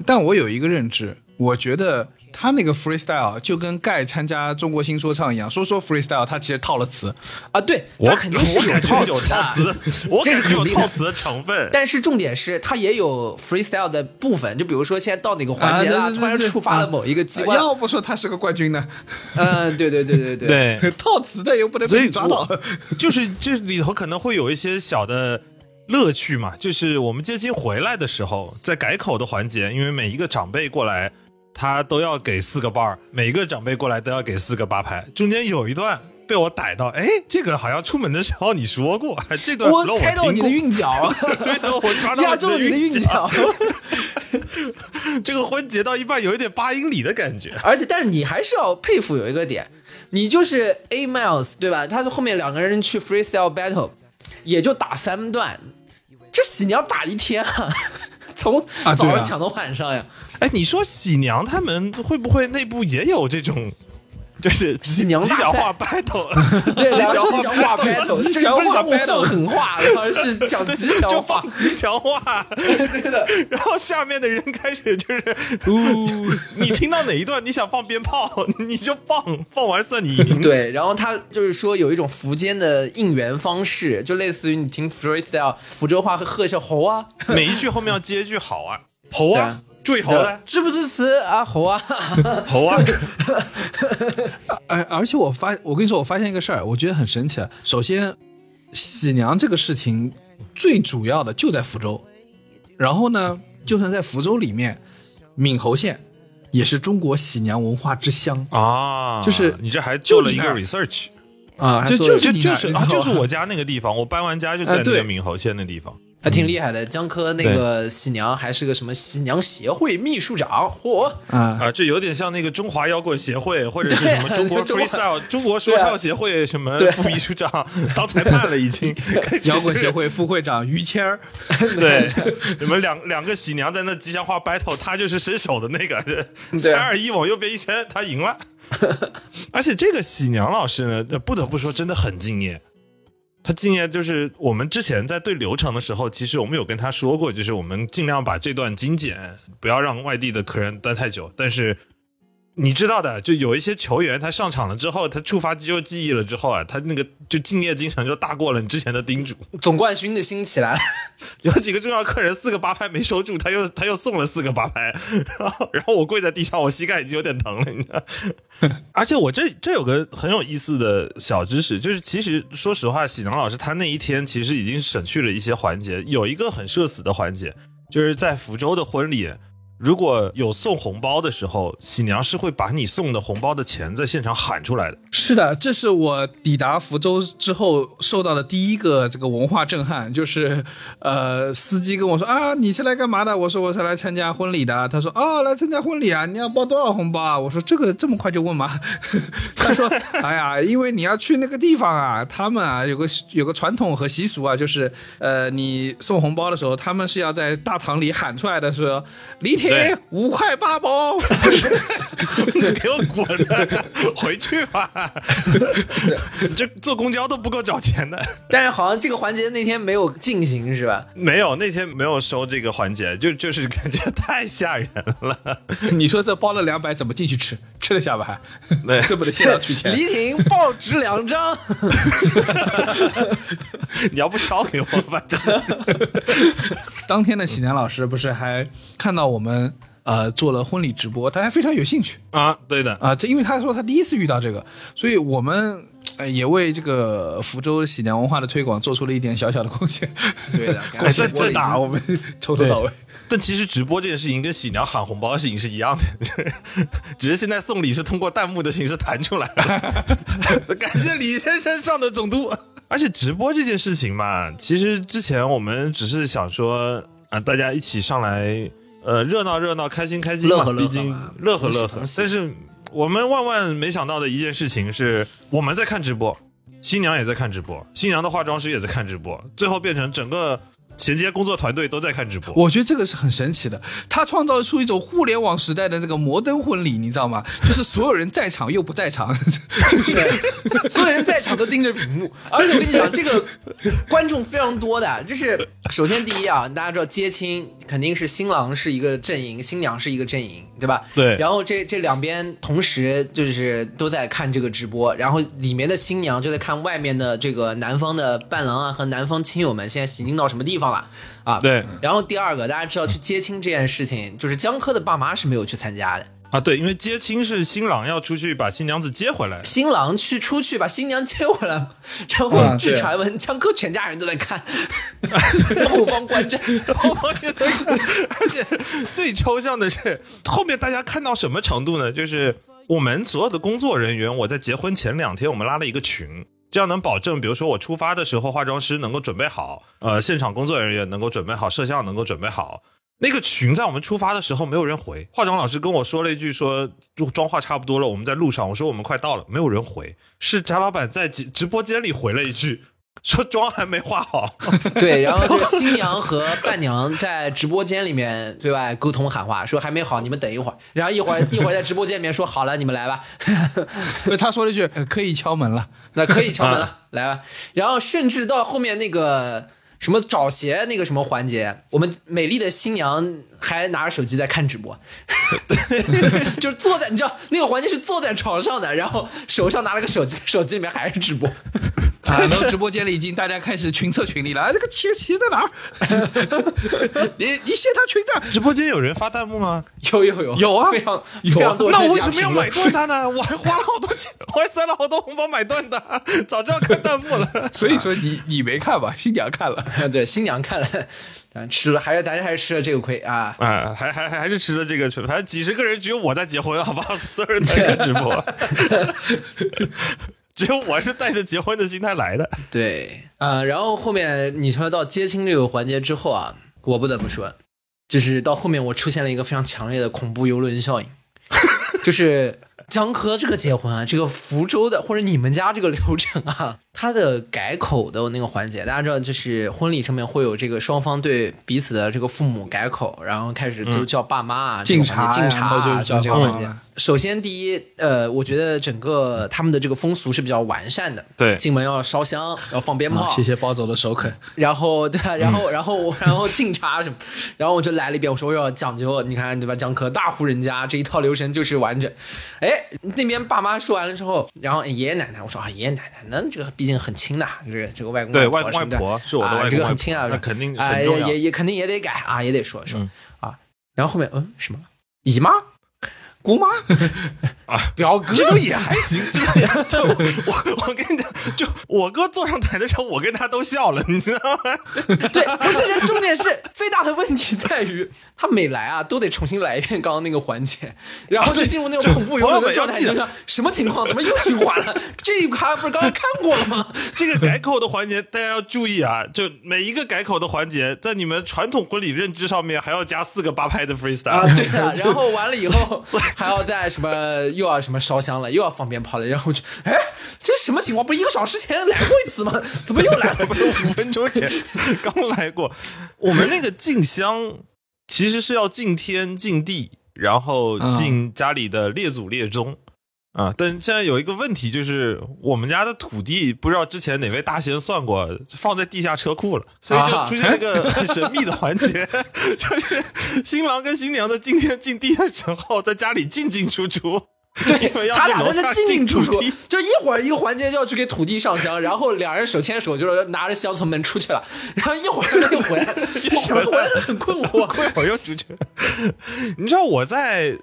但我有一个认知，我觉得他那个 freestyle 就跟盖参加中国新说唱一样，说说 freestyle，他其实套了词。啊，对，我肯定是有套词的。[laughs] 我肯定有套词的成分。但是重点是，他也有 freestyle 的部分，就比如说现在到哪个环节了，啊对对对突然触发了啊某一个机关，要不说他是个冠军呢，嗯，对对对对对，对，[laughs] 套词的又不能被你抓到。就是这里头可能会有一些小的乐趣嘛，就是我们接亲回来的时候，在改口的环节，因为每一个长辈过来，他都要给四个 bar，每个长辈过来都要给四个八拍，中间有一段。被我逮到，哎，这个好像出门的时候你说过，[laughs] 这段我猜到你的韵脚，[laughs] [laughs] 对的，我抓到压中你的韵脚。这个婚结到一半有一点八英里的感觉。而且，但是你还是要佩服有一个点，你就是 A Miles 对吧？他后面两个人去 freestyle battle，也就打三段，这喜娘打一天啊，从早上抢到晚上呀。哎，你说喜娘他们会不会内部也有这种，就是喜娘祥话 battle？[laughs] 对，吉祥话 battle，吉这不是祥话讲放狠话，[laughs] 然后是讲吉祥就话放。[laughs] 吉祥话，对的，然后下面的人开始就是，呜，你听到哪一段你想放鞭炮，你就放，放完算你赢。对，然后他就是说有一种福建的应援方式，就类似于你听 freestyle 福州话和喝一下猴啊，每一句后面要接一句好啊，猴啊对啊，注意猴的支不支持啊猴啊？猴啊，[laughs] 而 [laughs] 而且我发，我跟你说，我发现一个事儿，我觉得很神奇。啊。首先，喜娘这个事情最主要的就在福州，然后呢，就算在福州里面，闽侯县也是中国喜娘文化之乡啊，就是你这还做了一个 research，啊，就就就就是啊，就是我家那个地方，我搬完家就在那个闽侯县那地方。还挺厉害的。江科那个喜娘还是个什么喜娘协会秘书长，嚯！啊。啊，这有点像那个中华摇滚协会，或者是什么中国 [laughs] 中国 freestyle 中国说唱协会什么副秘书长当裁判了，已经 [laughs] 摇滚 [laughs] 协会副会长于谦儿，对，你们两两个喜娘在那吉祥话 battle，他就是伸手的那个，三二一往右边一伸，他赢了。而且这个喜娘老师呢，不得不说真的很敬业。他今年就是我们之前在对流程的时候，其实我们有跟他说过，就是我们尽量把这段精简，不要让外地的客人待太久。但是你知道的，就有一些球员他上场了之后，他触发肌肉记忆了之后啊，他那个就敬业精神就大过了你之前的叮嘱。总冠军的心起来了，[laughs] 有几个重要客人四个八拍没收住，他又他又送了四个八拍，然后然后我跪在地上，我膝盖已经有点疼了，你知道。[laughs] 而且我这这有个很有意思的小知识，就是其实说实话，喜能老师他那一天其实已经省去了一些环节，有一个很社死的环节，就是在福州的婚礼。如果有送红包的时候，喜娘是会把你送的红包的钱在现场喊出来的。是的，这是我抵达福州之后受到的第一个这个文化震撼，就是呃，司机跟我说啊，你是来干嘛的？我说我是来参加婚礼的。他说啊，来参加婚礼啊，你要包多少红包啊？我说这个这么快就问吗？[laughs] 他说哎呀，因为你要去那个地方啊，他们啊有个有个传统和习俗啊，就是呃，你送红包的时候，他们是要在大堂里喊出来的说李铁对五块八包。[laughs] 给我滚！回去吧，[laughs] 这坐公交都不够找钱的。但是好像这个环节那天没有进行，是吧？没有，那天没有收这个环节，就就是感觉太吓人了。[laughs] 你说这包了两百怎么进去吃？吃得下吧还？对这不得现场取钱？李挺报纸两张，你要不烧给我，反正当天的喜年老师不是还看到我们呃做了婚礼直播，大家非常有兴趣啊，对的，啊、这因为他说他第一次遇到这个，所以我们哎，也为这个福州喜娘文化的推广做出了一点小小的贡献。对的，[laughs] 感谢这打我们抽头到位。但其实直播这件事情跟喜娘喊红包的事情是一样的，[laughs] 只是现在送礼是通过弹幕的形式弹出来了。[laughs] 感谢李先生上的总督。而且直播这件事情嘛，其实之前我们只是想说啊，大家一起上来，呃，热闹热闹，开心开心嘛，乐呵乐呵毕竟乐呵乐呵。但是我们万万没想到的一件事情是，我们在看直播，新娘也在看直播，新娘的化妆师也在看直播，最后变成整个衔接工作团队都在看直播。我觉得这个是很神奇的，他创造出一种互联网时代的那个摩登婚礼，你知道吗？就是所有人在场又不在场，[laughs] 对，所有人在场都盯着屏幕，而且我跟你讲，这个观众非常多的，就是首先第一啊，大家知道接亲肯定是新郎是一个阵营，新娘是一个阵营，对吧？对然后这这两边同时就是都在看这个直播，然后里面的新娘就在看外面的这个男方的伴郎啊和男方亲友们现在行进到什么地方了啊？对然后第二个，大家知道去接亲这件事情，就是江科的爸妈是没有去参加的。啊，对，因为接亲是新郎要出去把新娘子接回来，新郎去出去把新娘接回来，然后据传闻江科全家人都在看，[laughs] 后方观战。我也在看，而且最抽象的是后面大家看到什么程度呢？就是我们所有的工作人员，我在结婚前两天我们拉了一个群。这样能保证，比如说我出发的时候，化妆师能够准备好，呃，现场工作人员能够准备好，摄像能够准备好。那个群在我们出发的时候没有人回，化妆老师跟我说了一句说妆化差不多了，我们在路上。我说我们快到了，没有人回，是翟老板在直直播间里回了一句，说妆还没化好。[laughs] 对，然后就新娘和伴娘在直播间里面对外沟通喊话，说还没好，你们等一会儿。然后一会儿 [laughs] 一会儿在直播间里面说好了，你们来吧，[laughs] 所以他说了一句呃可以敲门了。那可以敲门了，来吧。然后甚至到后面那个什么找鞋那个什么环节，我们美丽的新娘还拿着手机在看直播，就是坐在你知道那个环节是坐在床上的，然后手上拿了个手机，手机里面还是直播。啊，然后直播间里已经大家开始群策群力了，啊，这个鞋鞋在哪儿？[laughs] 你你卸他裙子。直播间有人发弹幕吗？有有有有啊非常有啊非常多那我为什么要买断他呢？我还花了好多钱，我还塞了好多红包买断的，早知道看弹幕了。[laughs] 所以说你你没看吧？新娘看了。[laughs] 对，新娘看了，啊，吃了，还是大家还是吃了这个亏啊。啊，还还还还是吃了这个亏，反正几十个人只有我在结婚，好不好？所有人在看直播，只有我是带着结婚的心态来的。对，呃、然后后面你说到接亲这个环节之后啊，我不得不说，就是到后面我出现了一个非常强烈的恐怖游轮效应，[laughs] 就是江科这个结婚啊，这个福州的或者你们家这个流程啊，它的改口的那个环节，大家知道，就是婚礼上面会有这个双方对彼此的这个父母改口，然后开始就叫爸妈啊，敬环节敬茶呀然后就茶啊，叫这个环节。首先，第一，呃，我觉得整个他们的这个风俗是比较完善的。对进门要烧香，要放鞭炮，啊谢谢包总的首肯。然后对啊，然后然后然后敬茶什么，然后我就来了一遍，我说我要讲究，你看对吧？江科大户人家这一套流程就是完整。哎，那边爸妈说完了之后，然后爷爷奶奶，我说啊，爷爷奶奶，那这个毕竟很亲的，这个这个外公对外外婆是我的外公啊，这个很亲啊，那肯定啊，也也肯定也得改啊，也得说说嗯。啊。然后后面嗯什么姨妈。姑妈 [laughs] 啊，表哥这都也还行，[laughs] 这个也就我我跟你讲，就我哥坐上台的时候，我跟他都笑了，你知道吗？[laughs] 对，不是，这重点是最大的问题在于，他每来啊都得重新来一遍刚刚那个环节，然后就进入那种恐怖游轮的状态，什么情况？怎么又循环了？这一趴不是刚刚看过了吗？[laughs] 这个改口的环节大家要注意啊，就每一个改口的环节，在你们传统婚礼认知上面还要加四个八拍的 freestyle 啊，对的，然后完了以后还要再什么又要什么烧香了，又要放鞭炮了，然后就哎，这是什么情况？不是一个小时前来过一次吗？怎么又来了？五分钟前刚来过。我们那个进香其实是要敬天敬地，然后敬家里的列祖列宗。啊，但现在有一个问题，就是我们家的土地不知道之前哪位大仙算过，放在地下车库了，所以就出现一个很 [laughs] 神秘的环节，[laughs] 就是新郎跟新娘的敬天敬地的时候，在家里进进出出。对，[laughs] 他俩那是进进出出，[laughs] 就一会儿一个环节就要去给土地上香，然后两人手牵手就是拿着香从门出去了，然后一会儿又回来，[laughs] 一会儿回来很困惑，困惑又出去。你知道我在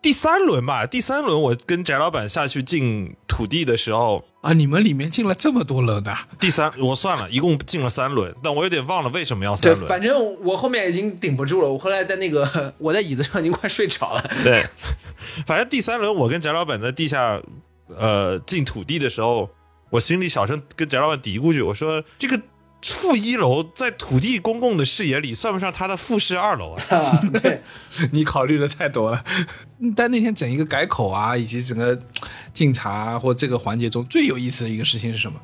第三轮吧？第三轮我跟翟老板下去进土地的时候，啊，你们里面进了这么多轮的，第三我算了，一共进了三轮，但我有点忘了为什么要对三，轮。反正我后面已经顶不住了，我后来在那个 [laughs] 我在椅子上已经快睡着了。对，反正第三轮我跟翟老板在地下呃进土地的时候，我心里小声跟翟老板嘀咕句，我说这个负一楼在土地公共的视野里算不上他的复式二楼啊。[laughs] 对，[laughs] 你考虑的太多了。[laughs] 但那天整一个改口啊，以及整个敬茶或这个环节中最有意思的一个事情是什么？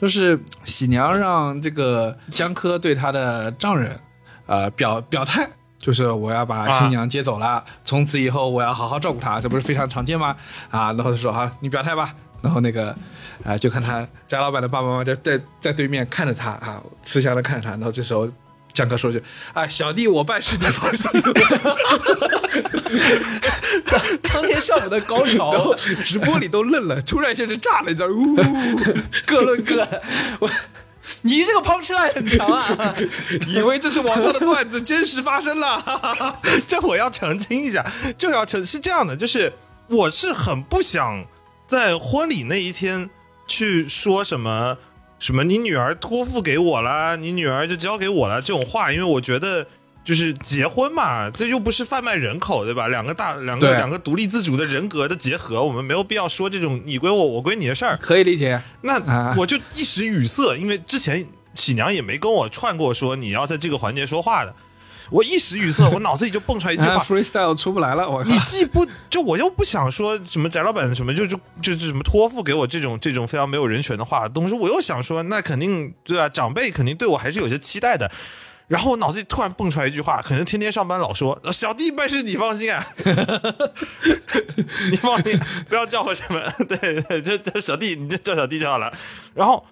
就是喜娘让这个江科对他的丈人，呃表表态。就是我要把新娘接走了，从此以后我要好好照顾她，这不是非常常见吗？啊，然后他说好，你表态吧。然后那个，啊、就看他贾老板的爸爸妈妈就在在对面看着他啊，慈祥的看着他。然后这时候江哥说句：“啊，小弟我办事你放心。”当天上午的高然潮后，直播里都愣了，突然一下就炸了，你知道，呜，各论各的。我，你这个 punch line 很强啊！以为这是网上的段子，真实发生了。哈哈哈这我要澄清一下，就要澄是这样的，就是我是很不想在婚礼那一天去说什么什么你女儿托付给我啦，你女儿就交给我了这种话，因为我觉得。就是结婚嘛，这又不是贩卖人口，对吧？两个大两个两个独立自主的人格的结合，我们没有必要说这种你归我，我归你的事儿。可以理解。那啊我就一时语塞，因为之前喜娘也没跟我串过说你要在这个环节说话的，我一时语塞，[laughs] 我脑子里就蹦出来一句啊话。，freestyle 出不来了，我你既不就我又不想说什么翟老板什么就就就就什么托付给我这种这种非常没有人权的话，同时我又想说那肯定对吧？长辈肯定对我还是有些期待的。然后我脑子里突然蹦出来一句话，可能天天上班老说小弟办事你放心啊，[laughs] 你放心，不要叫我什么，对对，就就小弟，你就叫小弟就好了。然后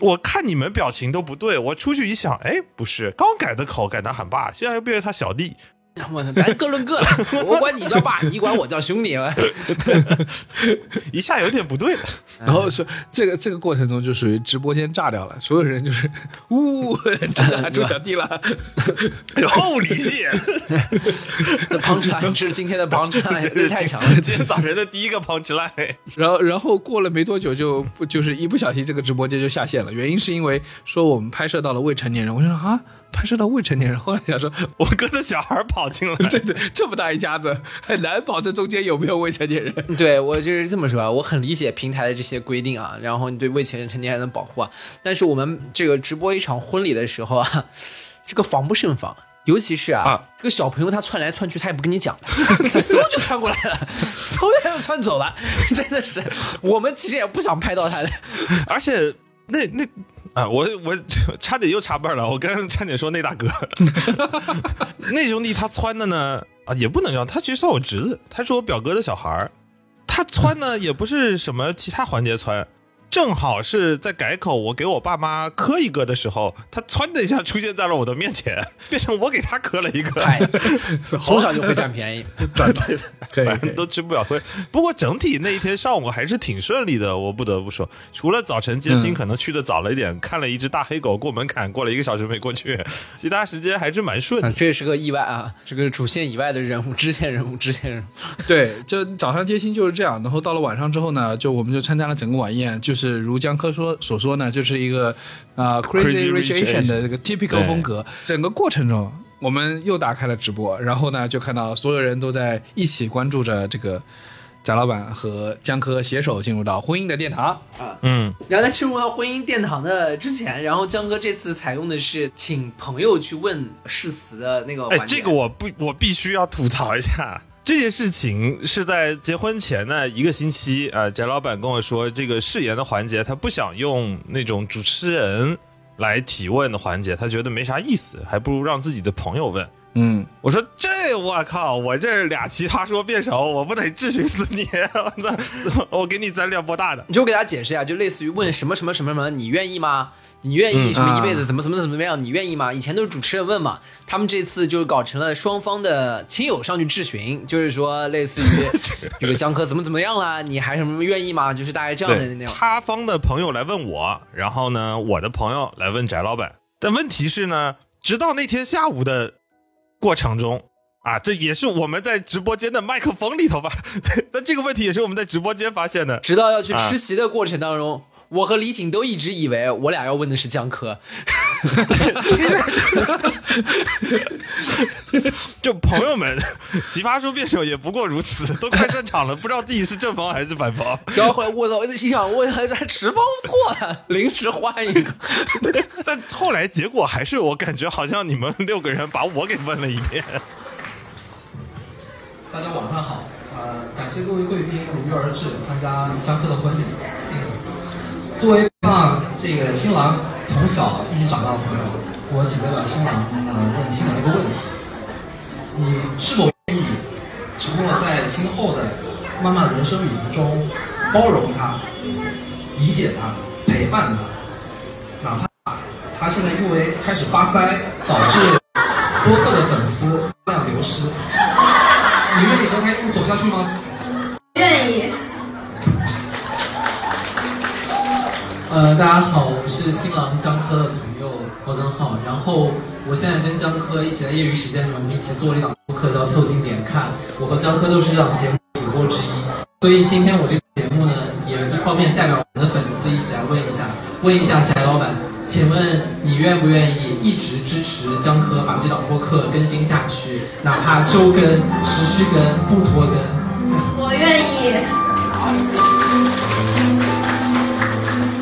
我看你们表情都不对，我出去一想，哎，不是，刚改的口，改的喊爸，现在又变成他小弟，我操，咱各论各的，我管你叫爸，你管我叫兄弟。[laughs] 一下有点不对了。然后说这个这个过程中就属于直播间炸掉了，所有人就是呜，真的喊出小弟了。厚礼谢，这 punch line，这是今天的 punch line，太强了。今天早晨的第一个 punch line，然后然后过了没多久就不就是一不小心这个直播间就下线了，原因是因为说我们拍摄到了未成年人，我就说啊拍摄到未成年人，后来想说我哥的小孩跑进来，[laughs] 对对，这么大一家子很难保证中间有没有未成年人。[laughs] 对我就是这么说啊，我很理解平台的这些规定啊，然后你对未成年人的保护啊，但是我们这个直播一场婚礼的时候啊，这个防不胜防。尤其是啊，啊这个小朋友他窜来窜去，他也不跟你讲的，他嗖就窜过来了，[laughs] 嗖一下就窜走了，真的是，我们其实也不想拍到他的。而且那那啊，我我差点又插辈了，我刚刚差点说那大哥，[laughs] 那兄弟他窜的呢啊，也不能叫他其实算我侄子，他是我表哥的小孩，他窜呢也不是什么其他环节窜。正好是在改口，我给我爸妈磕一个的时候，他窜的一下出现在了我的面前，[laughs] 变成我给他磕了一个。哎，[laughs] 从小就会占便宜。可以反正都吃不了亏。不过整体那一天上午还是挺顺利的，我不得不说，除了早晨接亲嗯可能去的早了一点，看了一只大黑狗过门槛，过了一个小时没过去，[laughs] 其他时间还是蛮顺啊，的。这是个意外啊！这个主线以外的人物，支线人物，支线人物。对，就早上接亲就是这样，然后到了晚上之后呢，就我们就参加了整个晚宴，就是如江科说所说呢，就是一个啊、Crazy Crazy Rich Rich Asian 的这个 typical 风格。整个过程中，我们又打开了直播，然后呢，就看到所有人都在一起关注着这个贾老板和江科携手进入到婚姻的殿堂啊。嗯，然后在进入到婚姻殿堂的之前，然后江哥这次采用的是请朋友去问誓词的那个哎，环节。这个我不，我必须要吐槽一下。这件事情是在结婚前呢一个星期啊，翟老板跟我说，这个誓言的环节他不想用那种主持人来提问的环节，他觉得没啥意思，还不如让自己的朋友问。嗯，我说这我靠，我这俩奇葩说辩手，我不得质询死你！我操，我给你攒两波大的。你就给大家解释一下，就类似于问什么什么什么什么，你愿意吗？你愿意什么一辈子怎么怎么怎么样？你愿意吗？以前都是主持人问嘛，他们这次就搞成了双方的亲友上去质询，就是说类似于 [laughs] 这个江科怎么怎么样啦，你还什么愿意吗？就是大概这样的那种。他方的朋友来问我，然后呢，我的朋友来问翟老板。但问题是呢，直到那天下午的过程中，啊，这也是我们在直播间的麦克风里头吧？[laughs] 但这个问题也是我们在直播间发现的。直到要去吃席的过程当中，我和李挺都一直以为我俩要问的是江科。[laughs] 就朋友们，奇葩说辩手也不过如此，都快上场了，不知道自己是正方还是反方。然后后来我操，我在心想，我还还持方错了，临时换一个。[laughs] 但后来结果还是我感觉好像你们六个人把我给问了一遍。大家晚上好，呃，感谢各位贵宾如约而至参加江科的婚礼。作为啊这个新郎从小一起长大的朋友，我请代表新郎呃问新郎一个问题：你是否愿意承诺在今后的漫漫人生旅途中包容他、理解他、陪伴他，哪怕他现在因为开始发腮导致播客的粉丝量流失？你愿意和他一路走下去吗？愿意。呃，大家好，我是新郎江科的朋友高增浩，然后我现在跟江科一起在业余时间里面，我们一起做了一档播客叫《凑近点看》，我和江科都是这档节目主播之一，所以今天我这个节目呢，也一方面代表我们的粉丝一起来问一下，问一下翟老板，请问你愿不愿意一直支持江科把这档播客更新下去，哪怕周更、持续更、不拖更？我愿意。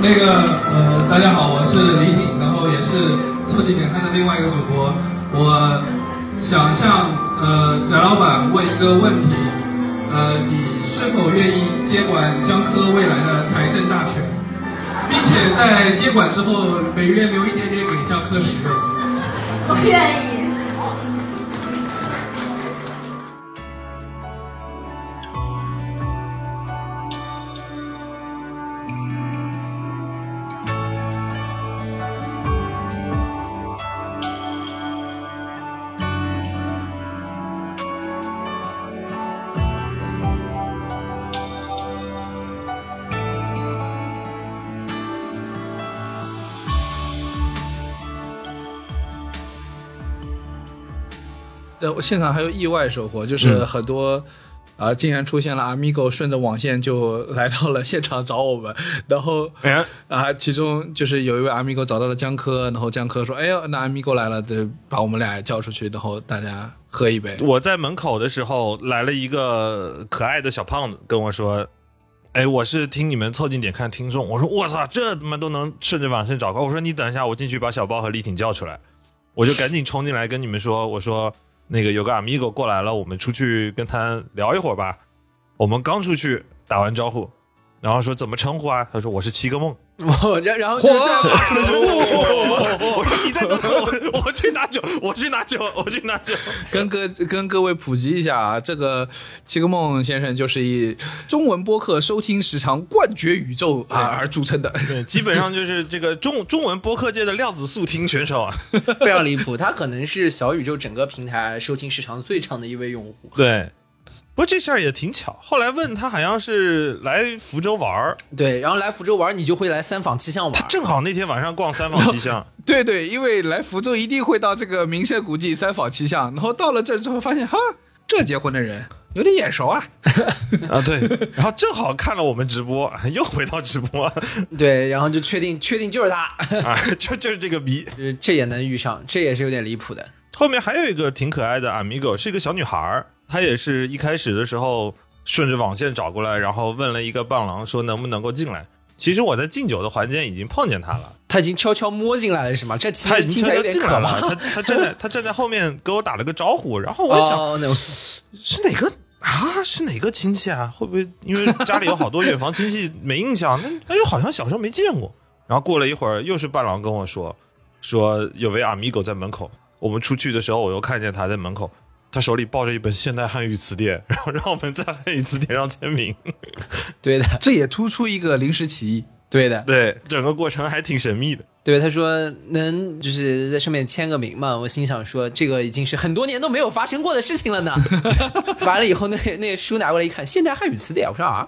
那个呃，大家好，我是李挺，然后也是凑近点看的另外一个主播。我想向呃翟老板问一个问题，呃，你是否愿意接管江科未来的财政大权，并且在接管之后每月留一点点给江科使用？[laughs] 我愿意。现场还有意外收获，就是很多。啊！竟然出现了 Amigo，顺着网线就 [laughs] 来到了现场找我们。然后啊，其中就是有一位 Amigo 找到了江科，然后江科说：“哎呦，那 Amigo 来了，得把我们俩叫出去，然后大家喝一杯。”我在门口的时候，来了一个可爱的小胖子跟我说：“哎，我是听你们凑近点看听众。”我说：“我操，这他妈都能顺着网线找到！”我说：“你等一下，我进去把小包和李挺叫出来。”我就赶紧冲进来跟你们说：“我说。”那个有个 amigo 过来了，我们出去跟他聊一会儿吧。我们刚出去打完招呼，然后说怎么称呼啊？他说我是七个梦。然然后就这样出来 [laughs] 我说你在等我，我去拿酒，我去拿酒，我去拿酒。跟各跟各位普及一下啊，这个七个梦先生就是以中文播客收听时长冠绝宇宙啊而著称的，对，基本上就是这个中中文播客界的量子速听选手啊，非常离谱。他可能是小宇宙整个平台收听时长最长的一位用户。对。不过这事儿也挺巧，后来问他好像是来福州玩儿，对，然后来福州玩儿，你就会来三坊七巷玩。他正好那天晚上逛三坊七巷，对对，因为来福州一定会到这个名胜古迹三坊七巷，然后到了这之后发现，哈，这结婚的人有点眼熟啊，[laughs] 啊对，然后正好看了我们直播，[laughs] 又回到直播，对，然后就确定确定就是他，啊，[laughs] 就就是这个逼，这也能遇上，这也是有点离谱的。后面还有一个挺可爱的 amigo，是一个小女孩儿。他也是一开始的时候顺着网线找过来，然后问了一个伴郎说能不能够进来。其实我在敬酒的环节已经碰见他了，他已经悄悄摸进来了，是吗？这他已经悄悄进来了，他他站在他站在后面给我打了个招呼，然后我想是哪个啊？是哪个亲戚啊？会不会因为家里有好多远房亲戚没印象？那哎呦，好像小时候没见过。然后过了一会儿，又是伴郎跟我说说有位阿米狗在门口。我们出去的时候，我又看见他在门口。他手里抱着一本现代汉语词典，然后让我们在汉语词典上签名。对的，这也突出一个临时起意。对的，对，整个过程还挺神秘的。对，他说能就是在上面签个名嘛，我心想说这个已经是很多年都没有发生过的事情了呢。[laughs] 完了以后，那个那个书拿过来一看，现代汉语词典，我说啊，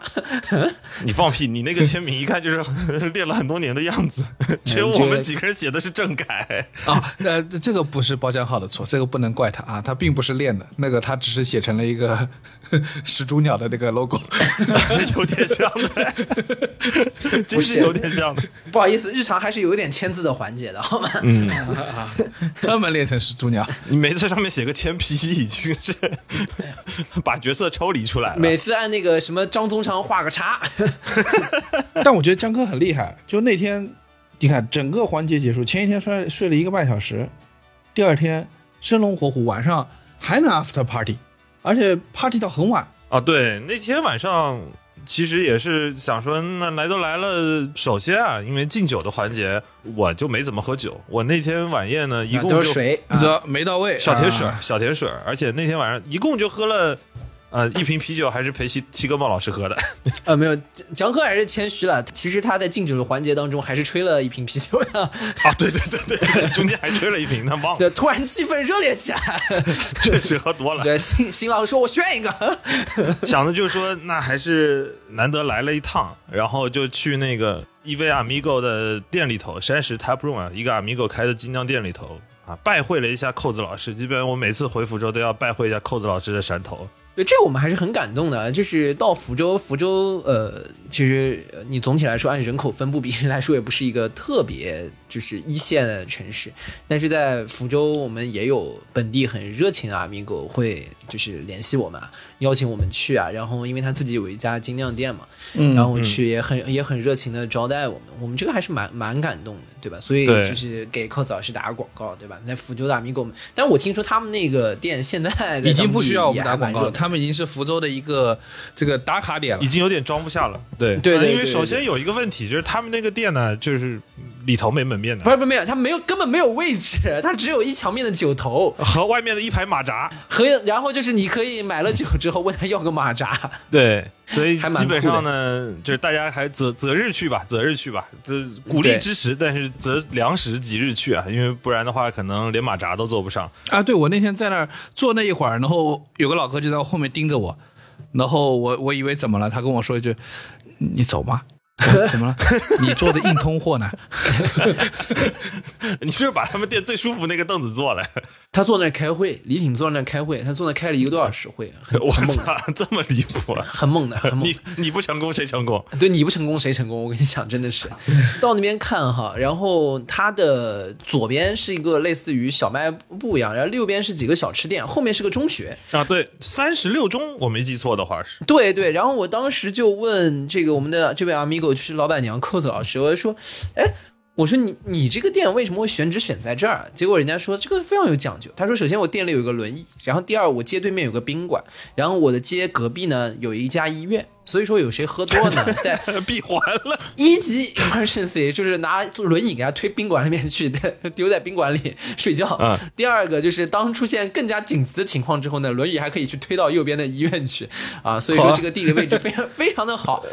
你放屁！你那个签名一看就是练 [laughs] 了很多年的样子，只有我们几个人写的是正改啊。[laughs] 呃，这个不是包浆号的错，这个不能怪他啊，他并不是练的，那个他只是写成了一个始祖鸟的那个 logo，有点像的，真是有点像的。不好意思，日常还是有一点签字的环节的，好吗？嗯，[laughs] 专门练成始祖鸟。你每次在上面写个签批，已经是 [laughs] 把角色抽离出来了。每次按那个什么张宗昌画个叉。[laughs] 但我觉得江哥很厉害，就那天，你看整个环节结束，前一天睡睡了一个半小时，第二天生龙活虎，晚上还能 after party，而且 party 到很晚。啊，对，那天晚上其实也是想说，那来都来了，首先啊，因为敬酒的环节，我就没怎么喝酒。我那天晚宴呢，一共都是水，你知道没到位，小甜水，小甜水，而且那天晚上一共就喝了。呃，一瓶啤酒还是陪西七哥茂老师喝的。[laughs] 呃，没有，江哥还是谦虚了。其实他在敬酒的环节当中，还是吹了一瓶啤酒的。[laughs] 啊，对对对对，中间还吹了一瓶，他忘了。对，突然气氛热烈起来，[laughs] 确实喝多了。对，新新郎说：“我炫一个。”想的就是说，那还是难得来了一趟，然后就去那个 EV Amigo 的店里头，山石 Tap Room 啊，一个 Amigo 开的精酿店里头啊，拜会了一下扣子老师。基本上我每次回福州都要拜会一下扣子老师的山头。对，这我们还是很感动的。就是到福州，福州呃，其实你总体来说按人口分布比例来说，也不是一个特别就是一线的城市。但是在福州，我们也有本地很热情的阿米狗会就是联系我们，邀请我们去啊。然后因为他自己有一家精酿店嘛，嗯，然后去也很也很热情的招待我们。我们这个还是蛮蛮感动的，对吧？所以就是给寇子老师打个广告，对吧？在福州的阿米狗们，但我听说他们那个店现在已经不需要我们打广告了。他们已经是福州的一个这个打卡点了，已经有点装不下了。对对对，因为首先有一个问题就是他们那个店呢，就是里头没门面的，不是不是没有，他没有根本没有位置，他只有一墙面的酒头和外面的一排马扎，和然后就是你可以买了酒之后问他要个马扎。对，所以基本上呢，就是大家还择择日去吧，择日去吧，这鼓励支持，但是择良时几日去啊，因为不然的话可能连马扎都坐不上啊。对我那天在那儿坐那一会儿，然后有个老哥就在后面盯着我。然后我我以为怎么了？他跟我说一句：“你走吗？[laughs] 怎么了？你做的硬通货呢？你是不是把他们店最舒服那个凳子坐了？[laughs] 他坐那开会，李挺坐那开会，他坐那开了一个多小时会。我操，这么离谱啊！很猛的，很 [laughs] 猛。你你不成功谁成功？对，你不成功谁成功？我跟你讲，真的是 [laughs] 到那边看哈，然后它的左边是一个类似于小卖部一样，然后右边是几个小吃店，后面是个中学啊。对，三十六中，我没记错的话是。对对，然后我当时就问这个我们的这位 amigo 就是老板娘扣子老师，我就说，哎。我说你你这个店为什么会选址选在这儿？结果人家说这个非常有讲究。他说首先我店里有一个轮椅，然后第二我街对面有个宾馆，然后我的街隔壁呢有一家医院。所以说有谁喝多呢，[laughs] 在闭环了。一级 emergency 就是拿轮椅给他推宾馆里面去，[laughs] 丢在宾馆里睡觉。嗯。第二个就是当出现更加紧急的情况之后呢，轮椅还可以去推到右边的医院去啊。所以说这个地理位置非常 [laughs] 非常的好。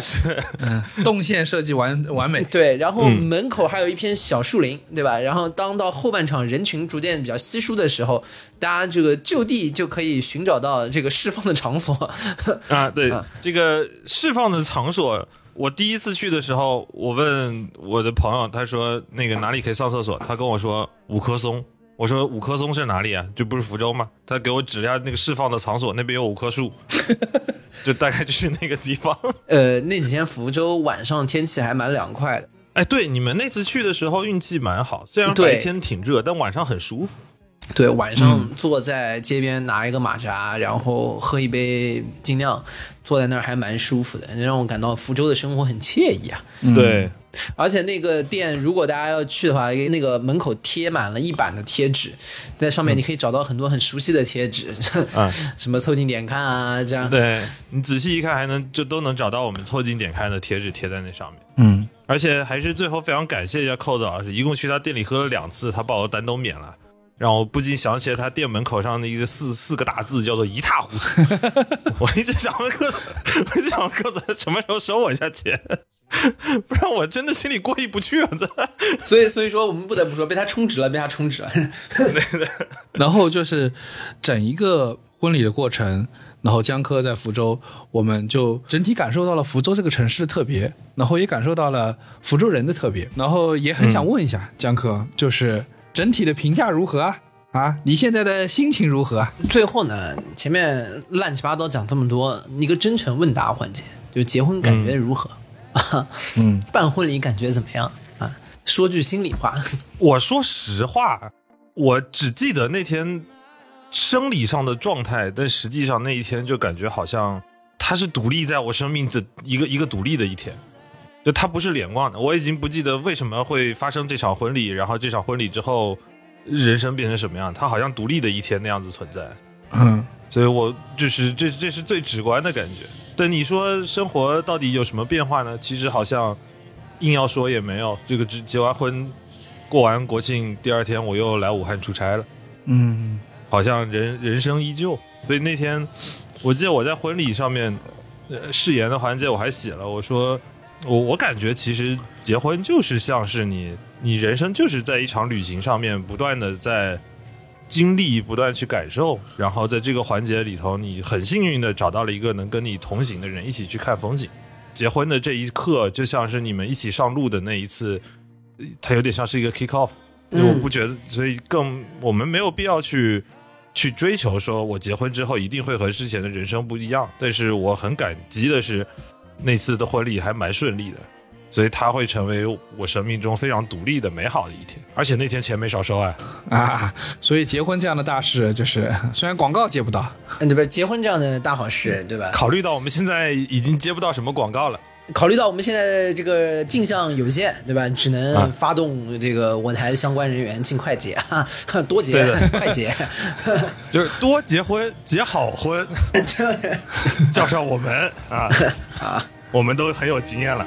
是。嗯。动线设计完完美。对，然后门口还有一片小树林，对吧？然后当到后半场人群逐渐比较稀疏的时候，大家这个就地就可以寻找到这个释放的场所。[laughs] 啊，对，这。这个释放的场所，我第一次去的时候，我问我的朋友，他说那个哪里可以上厕所？他跟我说五棵松。我说五棵松是哪里啊？就不是福州吗？他给我指了下那个释放的场所，那边有五棵树，[laughs] 就大概就是那个地方。[laughs] 呃，那几天福州晚上天气还蛮凉快的。哎，对，你们那次去的时候运气蛮好，虽然白天挺热，但晚上很舒服。对，晚上坐在街边拿一个马扎，然后喝一杯精酿，坐在那儿还蛮舒服的，让我感到福州的生活很惬意啊。对，而且那个店，如果大家要去的话，那个门口贴满了一版的贴纸，在上面你可以找到很多很熟悉的贴纸，啊，[laughs] 什么凑近点看啊，这样。对你仔细一看，还能就都能找到我们凑近点看的贴纸贴在那上面。嗯，而且还是最后非常感谢一下扣子老师，一共去他店里喝了两次，他把我单都免了。让我不禁想起了他店门口上的一个四四个大字，叫做“一塌糊涂”。[laughs] 我一直想问客，我一直想问客子什么时候收我一下钱。不然我真的心里过意不去啊！这所以所以说我们不得不说被他充值了，被他充值了。然后就是整一个婚礼的过程，然后江科在福州，我们就整体感受到了福州这个城市的特别，然后也感受到了福州人的特别，然后也很想问一下、江科，就是整体的评价如何啊？啊，你现在的心情如何啊？最后呢，前面乱七八糟讲这么多，一个真诚问答环节，就结婚感觉如何？啊，嗯，[laughs] 办婚礼感觉怎么样啊？说句心里话，我说实话，我只记得那天生理上的状态，但实际上那一天就感觉好像它是独立在我生命的一个一个独立的一天，就它不是连贯的。我已经不记得为什么会发生这场婚礼，然后这场婚礼之后人生变成什么样，它好像独立的一天那样子存在。嗯，所以我就是这这是最直观的感觉。对你说生活到底有什么变化呢？其实好像硬要说也没有。这个结结完婚，过完国庆第二天我又来武汉出差了，嗯好像人人生依旧。所以那天我记得我在婚礼上面，呃，誓言的环节我还写了，我说我我感觉其实结婚就是像是你你人生就是在一场旅行上面不断的在。经历不断去感受，然后在这个环节里头，你很幸运的找到了一个能跟你同行的人，一起去看风景。结婚的这一刻，就像是你们一起上路的那一次，它有点像是一个 kick off。我不觉得，所以更我们没有必要去去追求说我结婚之后一定会和之前的人生不一样。但是我很感激的是，那次的婚礼还蛮顺利的，所以它会成为我生命中非常独立的美好的一天。而且那天钱没少收啊。啊，所以结婚这样的大事，就是虽然广告接不到，嗯对吧？结婚这样的大好事，对吧？考虑到我们现在已经接不到什么广告了，考虑到我们现在这个镜像有限，对吧？只能啊发动这个我台相关人员尽快结，[laughs] 哈，多结快结。[laughs] 就是多结婚，结好婚，[laughs] 叫上我们啊啊，我们都很有经验了。